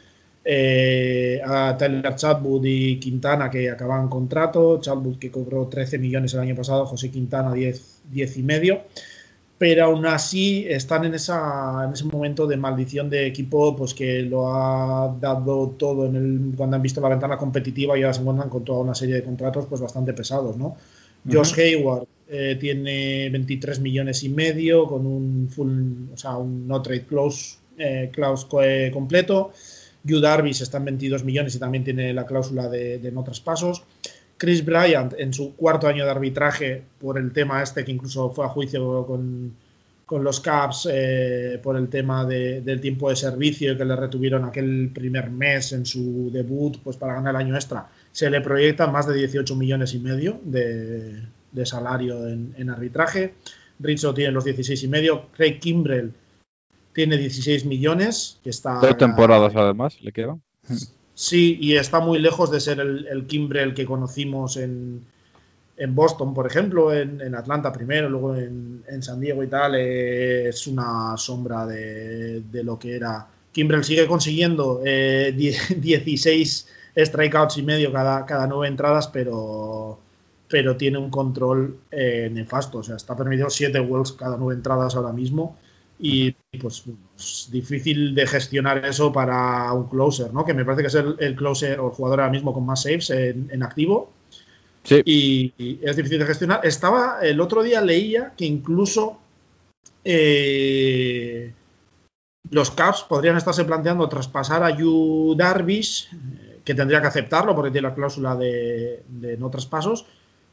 eh, a Tyler Chatwood y Quintana que acaban contrato. Chatwood que cobró 13 millones el año pasado, José Quintana 10, 10 y medio pero aún así están en, esa, en ese momento de maldición de equipo pues que lo ha dado todo en el, cuando han visto la ventana competitiva y ahora se encuentran con toda una serie de contratos pues bastante pesados, ¿no? Josh Hayward eh, tiene 23 millones y medio con un full, o sea, un no trade clause, eh, clause completo. Hugh Darvis está en 22 millones y también tiene la cláusula de, de no traspasos. Chris Bryant en su cuarto año de arbitraje por el tema este que incluso fue a juicio con, los Caps eh, por el tema del tiempo de servicio que le retuvieron aquel primer mes en su debut pues para ganar el año extra se le proyecta más de 18 millones y medio de, salario en, arbitraje Rizzo tiene los 16 y medio Craig Kimbrell tiene 16 millones que está dos temporadas además le quedan Sí, y está muy lejos de ser el, el Kimbrel que conocimos en, Boston, por ejemplo, en, Atlanta primero, luego en, San Diego y tal. es una sombra de, lo que era. Kimbrel sigue consiguiendo 16 eh, strikeouts y medio cada, cada nueve entradas, pero, pero tiene un control eh, nefasto. O sea, está permitido 7 walks cada nueve entradas ahora mismo y pues es difícil de gestionar eso para un closer, ¿no? Que me parece que es el, closer o el jugador ahora mismo con más saves en, activo. Sí. Y, es difícil de gestionar. Estaba, el otro día leía que incluso eh, los Caps podrían estarse planteando traspasar a Yu Darvish, eh, que tendría que aceptarlo porque tiene la cláusula de, de no traspasos,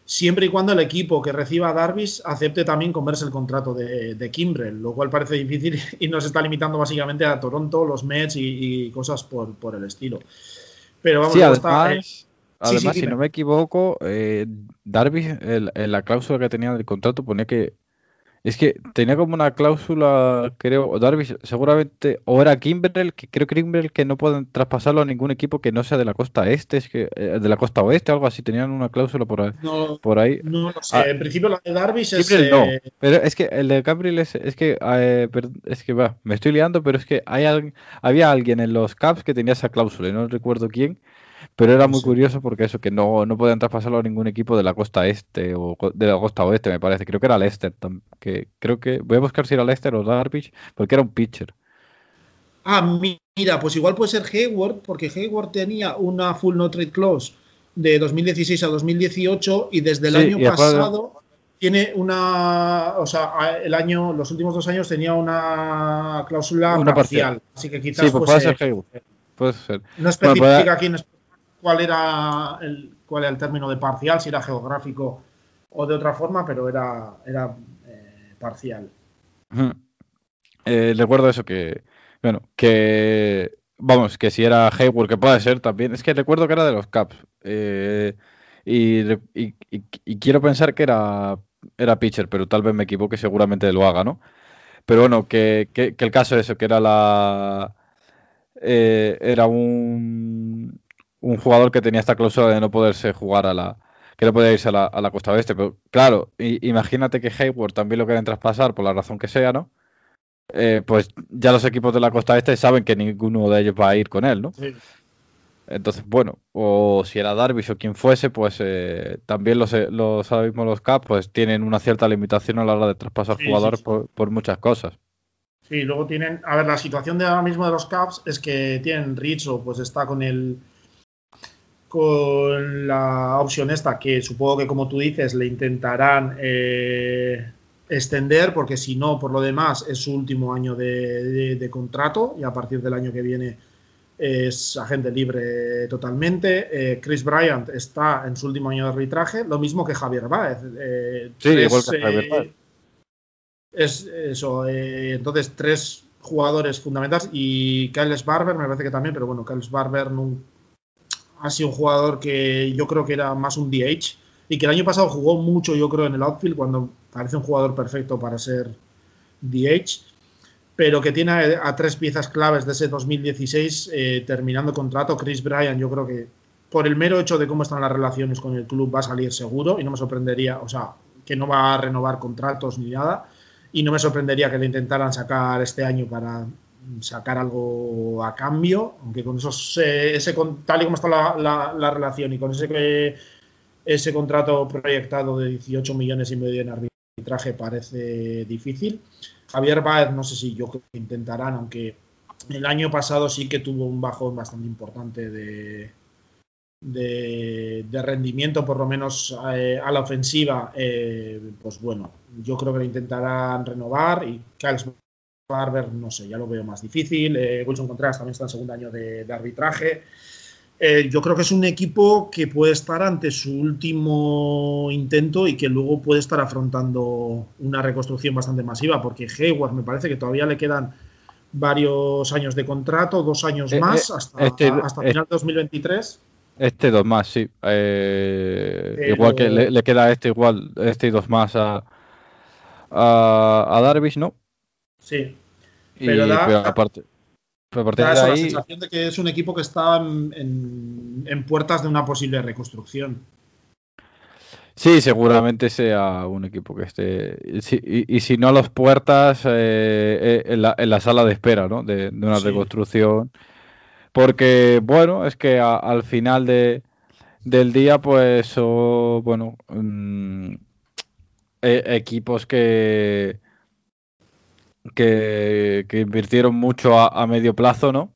siempre y cuando el equipo que reciba a Darvis acepte también comerse el contrato de, de Kimbrel, lo cual parece difícil y nos está limitando básicamente a Toronto, los Mets y, cosas por, por, el estilo. Pero vamos, sí, además, además si no me equivoco, eh, Darvis, en la cláusula que tenía del contrato ponía que es que tenía como una cláusula, creo, Darby seguramente, o era Kimbrel, que creo que Kimbrel que no pueden traspasarlo a ningún equipo que no sea de la costa este, es que eh, de la costa oeste, algo así, tenían una cláusula por ahí. No, por ahí. no lo sé, ah, en principio la de Darby es... no, eh, pero es que el de Gabriel es, es que, eh, es que va, me estoy liando, pero es que hay había alguien en los Caps que tenía esa cláusula, y no recuerdo quién, pero era muy curioso porque eso, que no, no podían traspasarlo a ningún equipo de la costa este o de la costa oeste, me parece. Creo que era Leicester. Que, creo que voy a buscar si era Leicester o Darvish, porque era un pitcher. Ah, Mira, pues igual puede ser Hayward, porque Hayward tenía una full no trade clause de 2016 a 2018 y desde el Sí, año pasado tiene una, o sea, el año, los últimos dos años tenía una cláusula Una parcial, parcial. así que quizás Sí, pues puede ser Hayward. Puede ser. no especifica Bueno, puede- aquí cuál era el cuál era el término de parcial, si era geográfico o de otra forma, pero era, era eh, parcial. Eh, recuerdo eso que, bueno, que, vamos, que si era Hayward, que puede ser también, es que recuerdo que era de los Caps. eh, y, quiero pensar que era, era pitcher, pero tal vez me equivoque, seguramente lo haga, ¿no? Pero bueno, que, que- que el caso es eso, que era la... era un, un jugador que tenía esta cláusula de no poderse jugar a la... que no podía irse a la, a la costa oeste. Pero claro, imagínate que Hayward también lo quieren traspasar por la razón que sea, ¿no? Eh, pues ya los equipos de la costa este saben que ninguno de ellos va a ir con él, ¿no? Sí. Entonces, bueno, o si era Darvish o quien fuese, pues eh, también los, eh, los ahora mismo los Caps pues tienen una cierta limitación a la hora de traspasar Sí, jugadores sí. Por, por muchas cosas. Sí, luego tienen, a ver, la situación de ahora mismo de los Caps es que tienen Rizzo, pues está con el con la opción esta que supongo que como tú dices le intentarán eh, extender porque si no por lo demás es su último año de, de- de contrato y a partir del año que viene es agente libre totalmente. Eh, Chris Bryant está en su último año de arbitraje, lo mismo que Javier Báez. Eh, Sí, tres, igual que Javier eh, Báez. es eso, entonces tres jugadores fundamentales y Kyle Barber me parece que también, pero bueno, Kyle Barber no, ha sido un jugador que yo creo que era más un DH y que el año pasado jugó mucho, yo creo, en el outfield cuando parece un jugador perfecto para ser DH, pero que tiene a, tres piezas claves de ese 2016 eh, terminando contrato. Chris Bryan, yo creo que por el mero hecho de cómo están las relaciones con el club va a salir seguro y no me sorprendería, o sea, que no va a renovar contratos ni nada y no me sorprendería que le intentaran sacar este año para sacar algo a cambio, aunque con esos, eh, ese, con- tal y como está la, la- la relación y con ese, ese contrato proyectado de 18 millones y medio en arbitraje parece difícil. Javier Baez, no sé si yo creo que intentarán, aunque el año pasado sí que tuvo un bajón bastante importante de, de, rendimiento, por lo menos eh, a la ofensiva, eh, pues bueno, yo creo que lo intentarán renovar y Kyle Barber, no sé, ya lo veo más difícil. Eh, Wilson Contreras también está en segundo año de, de arbitraje. Eh, yo creo que es un equipo que puede estar ante su último intento y que luego puede estar afrontando una reconstrucción bastante masiva, porque Hayward me parece que todavía le quedan varios años de contrato, dos años Eh, más, hasta, este- hasta este- final de 2023. Este dos más, sí. Pero- Igual que le, le queda este igual, este y dos más a, a, a Darvish, ¿no? Sí, Y, Pero da- pero aparte, pero da de eso, la sensación de que es un equipo que está en, en- en puertas de una posible reconstrucción. sí, seguramente sea un equipo que esté. y si- y, y si no a las puertas, eh, eh, en, la, en la sala de espera, ¿no? De, de una Sí. reconstrucción. Porque, bueno, es que a- al final de, del día, pues, son, bueno, mm, e- equipos que, que, que invirtieron mucho a, a medio plazo, ¿no?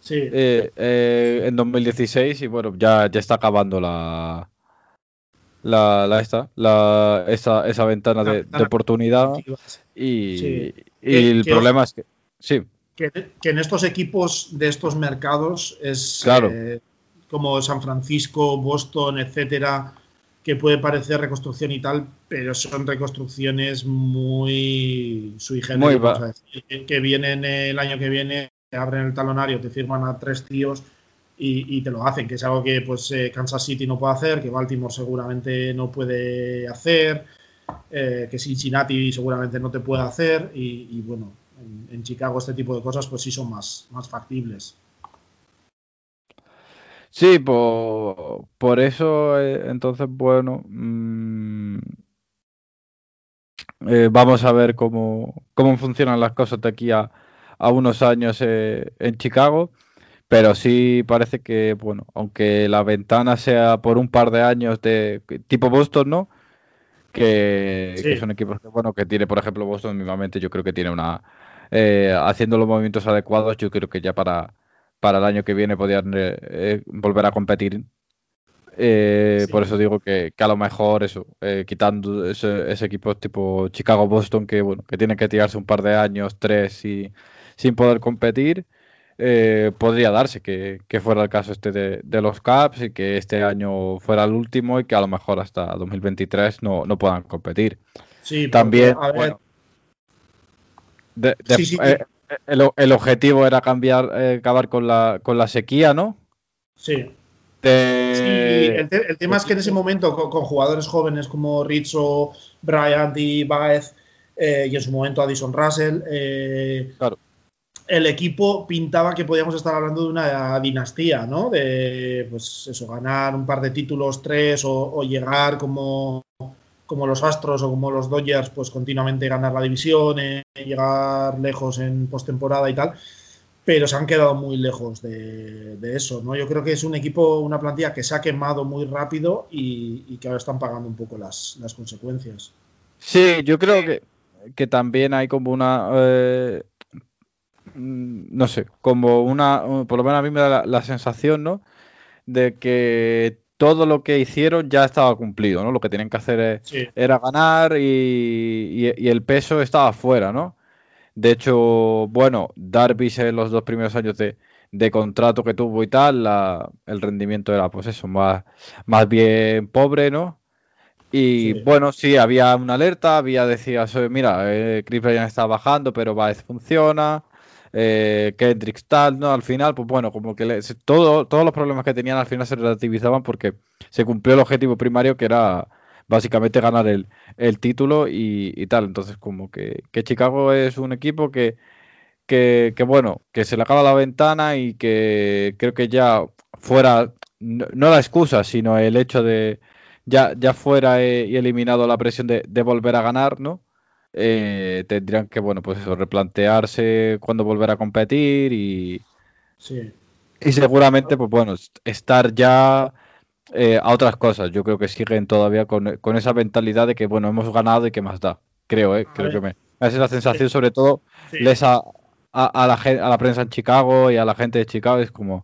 Sí, Eh, eh, en 2016 y bueno, ya, ya está acabando la, la, la esta, la, esa, esa ventana de, de ventana oportunidad Sí. y, y el problema es que, sí, que, que en estos equipos de estos mercados es Claro. eh, como San Francisco, Boston, etcétera, que puede parecer reconstrucción y tal, pero son reconstrucciones muy sui generis, Muy a decir, que, que vienen el año que viene, te abren el talonario, te firman a tres tíos y, y te lo hacen, que es algo que pues eh, Kansas City no puede hacer, que Baltimore seguramente no puede hacer, eh, que Cincinnati seguramente no te puede hacer y, y, bueno, en, en Chicago este tipo de cosas pues sí son más, más factibles. Sí, por, por eso, eh, entonces, bueno, mm, eh, vamos a ver cómo, cómo funcionan las cosas de aquí a, a unos años eh, en Chicago. Pero sí parece que, bueno, aunque la ventana sea por un par de años de tipo Boston, ¿no? Que, Sí. que son equipos que, bueno, que tiene, por ejemplo, Boston, mismamente, yo creo que tiene una, eh, haciendo los movimientos adecuados, yo creo que ya para, para el año que viene podrían eh, volver a competir. Por eso digo que, a lo mejor eso, quitando ese, equipo tipo Chicago-Boston que bueno, que tienen que tirarse un par de años, tres y sin poder competir. Eh, podría darse que, fuera el caso este de, los Caps y que este año fuera el último y que a lo mejor hasta 2023 no, no puedan competir. Sí, también. El, objetivo era cambiar, eh, acabar con la, con la sequía, ¿no? Sí. el, tema es que en ese momento, con, jugadores jóvenes como Rizzo, Bryant y Baez, eh, y en su momento Addison Russell, claro el equipo pintaba que podíamos estar hablando de una dinastía, ¿no? De, pues eso, ganar un par de títulos, tres, o, llegar como, como, los Astros o como los Dodgers, pues continuamente ganar la división, eh, llegar lejos en postemporada y tal. Pero se han quedado muy lejos de, eso, ¿no? Yo creo que es un equipo, una plantilla que se ha quemado muy rápido y, que ahora están pagando un poco las, consecuencias. Sí, yo creo que, que también hay como una... Eh, no sé, como una, por lo menos a mí me da la, sensación, ¿no? De que todo lo que hicieron ya estaba cumplido, ¿no? Lo que tenían que hacer era ganar y, el peso estaba fuera, ¿no? De hecho, bueno, Darvish en los dos primeros años de, contrato que tuvo y tal, el rendimiento era, pues eso, más, más bien pobre, ¿no? Y bueno, sí, había una alerta, había decía, mira, eh, Chris Bryan está bajando, pero Baez funciona, eh, Kendricks tal, ¿no? Al final, pues bueno, como que todo, todos los problemas que tenían al final se relativizaban porque se cumplió el objetivo primario que era básicamente ganar el, título y, tal. Entonces, como que, Chicago es un equipo que, que, bueno, que se le acaba la ventana y que creo que ya fuera, no, la excusa, sino el hecho de ya, ya fuera eh, y eliminado la presión de volver a ganar, ¿no? Eh, tendrían que, bueno, pues eso, replantearse cuándo volver a competir y, y seguramente, pues bueno, estar ya eh, a otras cosas. Yo creo que siguen todavía con, esa mentalidad de que, bueno, hemos ganado y que más da. Creo, ¿eh? Creo que me... Esa es la sensación, sobre todo, les a, a, la, a la prensa en Chicago y a la gente de Chicago, es como...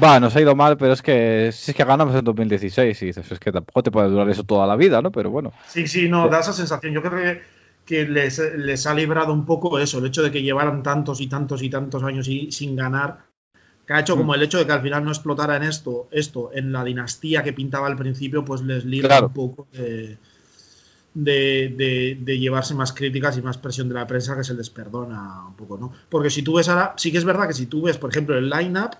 Va, nos ha ido mal, pero es que si es que ganamos en 2016 y dices, es que tampoco te puede durar eso toda la vida, ¿no? Pero bueno. Sí, sí, no, da esa sensación. Yo creo que que les, ha librado un poco eso, el hecho de que llevaran tantos y tantos y tantos años y, sin ganar, que ha hecho como mm. el hecho de que al final no explotara en esto, esto, en la dinastía que pintaba al principio, pues les libra un poco de, de, llevarse más críticas y más presión de la prensa que se les perdona un poco, ¿no? Porque si tú ves ahora, sí que es verdad que si tú ves, por ejemplo, el line-up,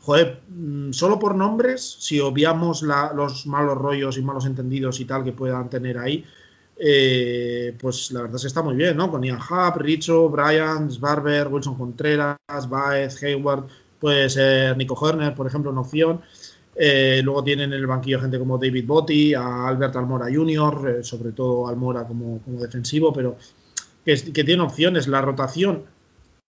joder, mm, solo por nombres, si obviamos los malos rollos y malos entendidos y tal que puedan tener ahí, eh, pues la verdad es que está muy bien, ¿no? Con Ian Hub, Richo, Bryant, Barber, Wilson Contreras, Baez, Hayward, puede ser Nico Horner, por ejemplo, una opción. Eh, luego tienen en el banquillo gente como David Botti, a Albert Almora Jr., eh, sobre todo Almora como, defensivo, pero que, tiene opciones. La rotación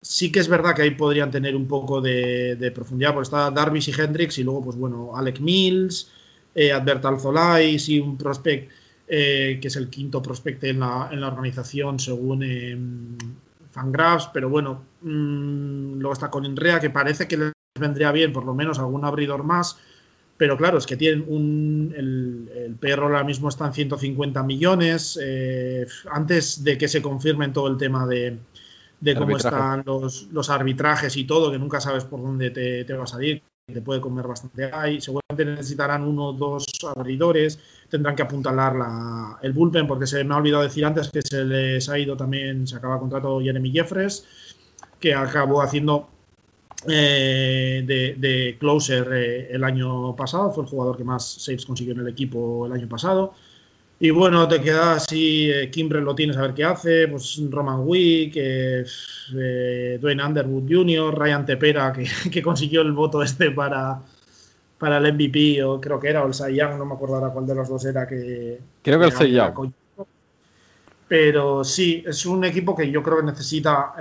sí que es verdad que ahí podrían tener un poco de, profundidad, porque está Darvish y Hendricks, y luego, pues bueno, Alec Mills, Albert Alzolais y un prospect eh, que es el quinto prospecto en la, en la organización según eh, Fangraphs, pero bueno, mm, luego está con Inrea, que parece que les vendría bien por lo menos algún abridor más, pero claro, es que tienen un, el, perro ahora mismo está en 150 millones, eh, antes de que se confirme todo el tema de, cómo están los, los, arbitrajes y todo, que nunca sabes por dónde te, te va a salir, te puede comer bastante ahí. Seguramente necesitarán uno o dos abridores. Tendrán que apuntalar la, el bullpen, porque se me ha olvidado decir antes que se les ha ido también, se acaba contrato Jeremy Jeffres, que acabó haciendo eh, de, closer eh, el año pasado. Fue el jugador que más saves consiguió en el equipo el año pasado. Y bueno, te queda así, eh, Kimbrel lo tienes a ver qué hace, pues Roman Wick, eh, eh, Dwayne Underwood Jr., Ryan Tepera, que, consiguió el voto este para, para el MVP, o creo que era, o el Cy Young, no me acuerdo ahora cuál de los dos era que... Creo que el Young. Pero sí, es un equipo que yo creo que necesita,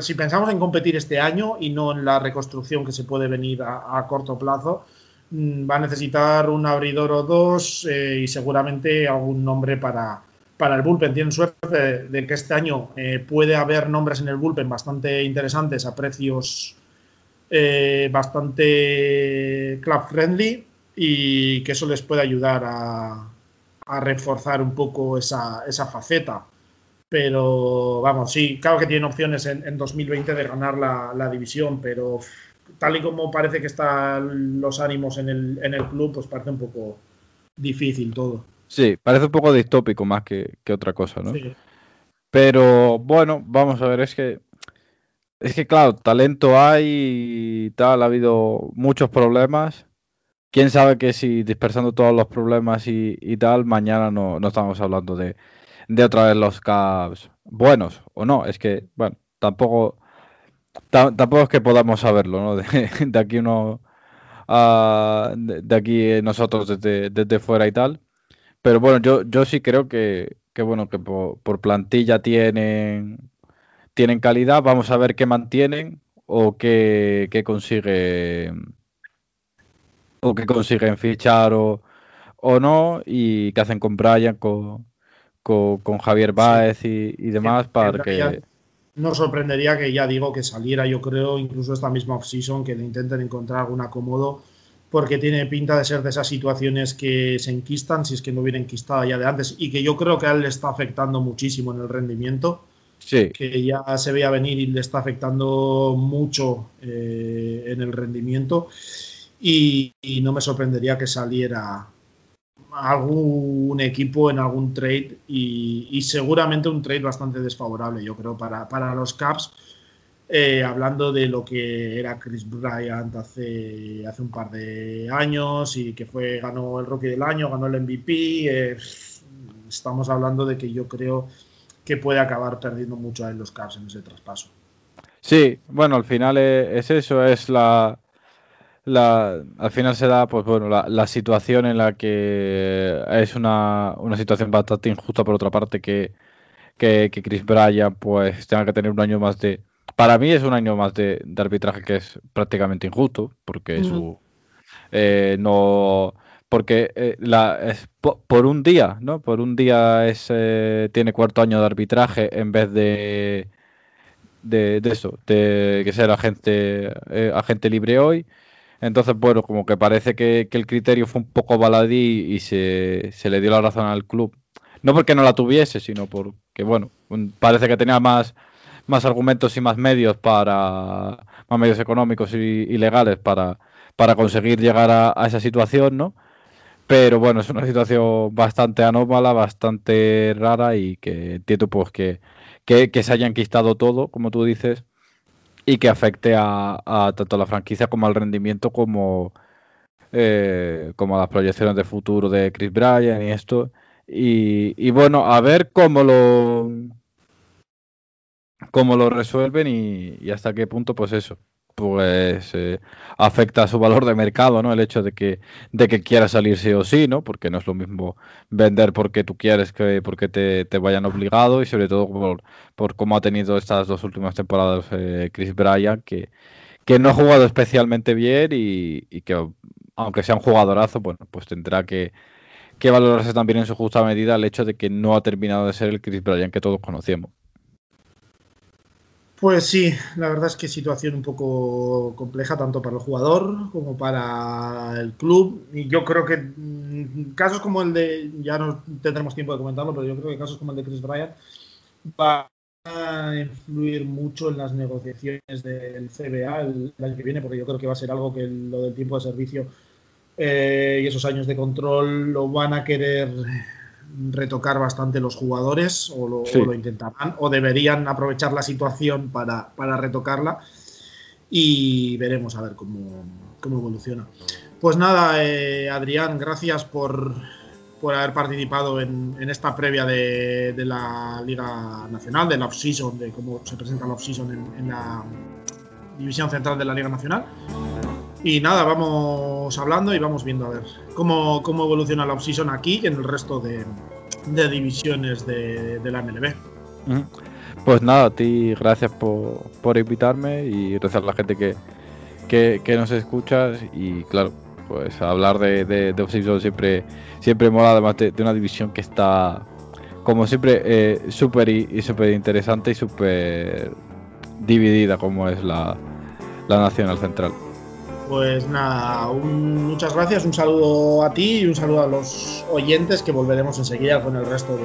si pensamos en competir este año y no en la reconstrucción que se puede venir a corto plazo, va a necesitar un abridor o dos eh, y seguramente algún nombre para, para el bullpen tienen suerte de, que este año eh, puede haber nombres en el bullpen bastante interesantes a precios eh, bastante club friendly y que eso les puede ayudar a, reforzar un poco esa, faceta. Pero vamos, sí, claro que tienen opciones en, 2020 de ganar la, división, pero tal y como parece que están los ánimos en el, en el club, pues parece un poco difícil todo. Sí, parece un poco distópico más que, otra cosa, ¿no? Pero bueno, vamos a ver, es que es que claro, talento hay y tal, ha habido muchos problemas. Quién sabe que si dispersando todos los problemas y, tal, mañana no, estamos hablando de, otra vez los Caps buenos o no. Es que, bueno, tampoco, tampoco es que podamos saberlo, ¿no? De, aquí uno, uh, de, aquí nosotros desde, desde fuera y tal. Pero bueno, yo, yo sí creo que, bueno, que por, plantilla tienen, tienen calidad. Vamos a ver qué mantienen o qué, qué consiguen o qué consiguen fichar o, o no y qué hacen con Brian, con, con, Javier Báez y, demás para que... Nos sorprendería que ya digo que saliera, yo creo, incluso esta misma off-season, que le intenten encontrar algún acomodo porque tiene pinta de ser de esas situaciones que se enquistan, si es que no hubiera enquistado ya de antes, y que yo creo que a él le está afectando muchísimo en el rendimiento. Sí. Que ya se veía venir y le está afectando mucho eh, en el rendimiento. Y, no me sorprendería que saliera algún equipo en algún trade y, seguramente un trade bastante desfavorable, yo creo, para, para los Caps eh, hablando de lo que era Chris Bryant hace, hace un par de años y que fue ganó el Rookie del año, ganó el MVP. Eh, estamos hablando de que yo creo que puede acabar perdiendo mucho en los Cavs en ese traspaso. Sí, bueno, al final es, eso, es la, la, al final se da pues bueno la, situación en la que es una, una, situación bastante injusta por otra parte que, que, que Chris Bryant pues tenga que tener un año más de, para mí es un año más de, arbitraje que es prácticamente injusto, porque su eh, no porque eh, la, es por, un día, ¿no? Por un día es eh, tiene cuarto año de arbitraje en vez de de, eso, de que ser agente agente libre hoy. Entonces, bueno, como que parece que, el criterio fue un poco baladí y se, se, le dio la razón al club. No porque no la tuviese, sino porque, bueno, parece que tenía más más argumentos y más medios para más medios económicos y, legales para, para conseguir llegar a, esa situación, ¿no? Pero bueno, es una situación bastante anómala, bastante rara y que entiendo pues que, que, se haya enquistado todo, como tú dices, y que afecte a, tanto a la franquicia como al rendimiento como, eh, como a las proyecciones de futuro de Chris Bryan y esto. Y, bueno, a ver cómo lo cómo lo resuelven y, hasta qué punto, pues eso, pues eh, afecta a su valor de mercado, ¿no? El hecho de que, de que quiera salir sí o sí, ¿no? Porque no es lo mismo vender porque tú quieres que porque te, te vayan obligado y sobre todo por, por cómo ha tenido estas dos últimas temporadas eh, Chris Bryan, que, que no ha jugado especialmente bien y, y, que aunque sea un jugadorazo, bueno, pues tendrá que, que valorarse también en su justa medida el hecho de que no ha terminado de ser el Chris Bryan que todos conocemos. Pues sí, la verdad es que situación un poco compleja tanto para el jugador como para el club. Y yo creo que mm, casos como el de, ya no tendremos tiempo de comentarlo, pero yo creo que casos como el de Chris Bryant va a influir mucho en las negociaciones del CBA el, año que viene, porque yo creo que va a ser algo que lo del tiempo de servicio eh, y esos años de control lo van a querer retocar bastante los jugadores o lo, intentarán o deberían aprovechar la situación para, retocarla y veremos a ver cómo, evoluciona. Pues nada, eh, Adrián, gracias por, haber participado en, esta previa de, la Liga Nacional, de la off-season, de cómo se presenta la off-season en la división central de la Liga Nacional. Y nada, vamos hablando y vamos viendo a ver cómo, cómo evoluciona la offseason aquí y en el resto de, divisiones de, la MLB. Pues nada, a ti gracias por, invitarme y gracias a la gente que, que, nos escucha y claro, pues hablar de, de, siempre, siempre mola además de, una división que está como siempre, eh, súper y súper interesante y súper dividida como es la, la Nacional Central. Pues nada, muchas gracias, un saludo a ti y un saludo a los oyentes que volveremos enseguida con el resto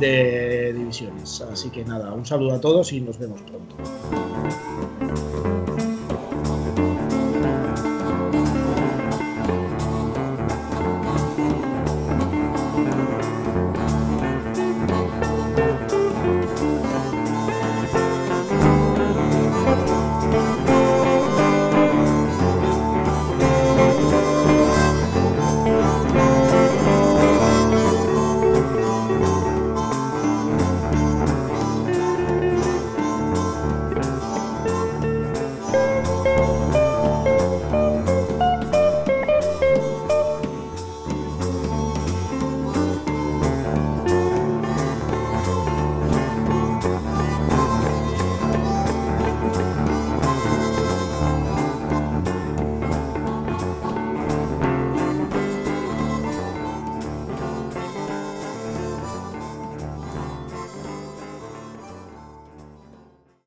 de, divisiones. Así que nada, un saludo a todos y nos vemos pronto.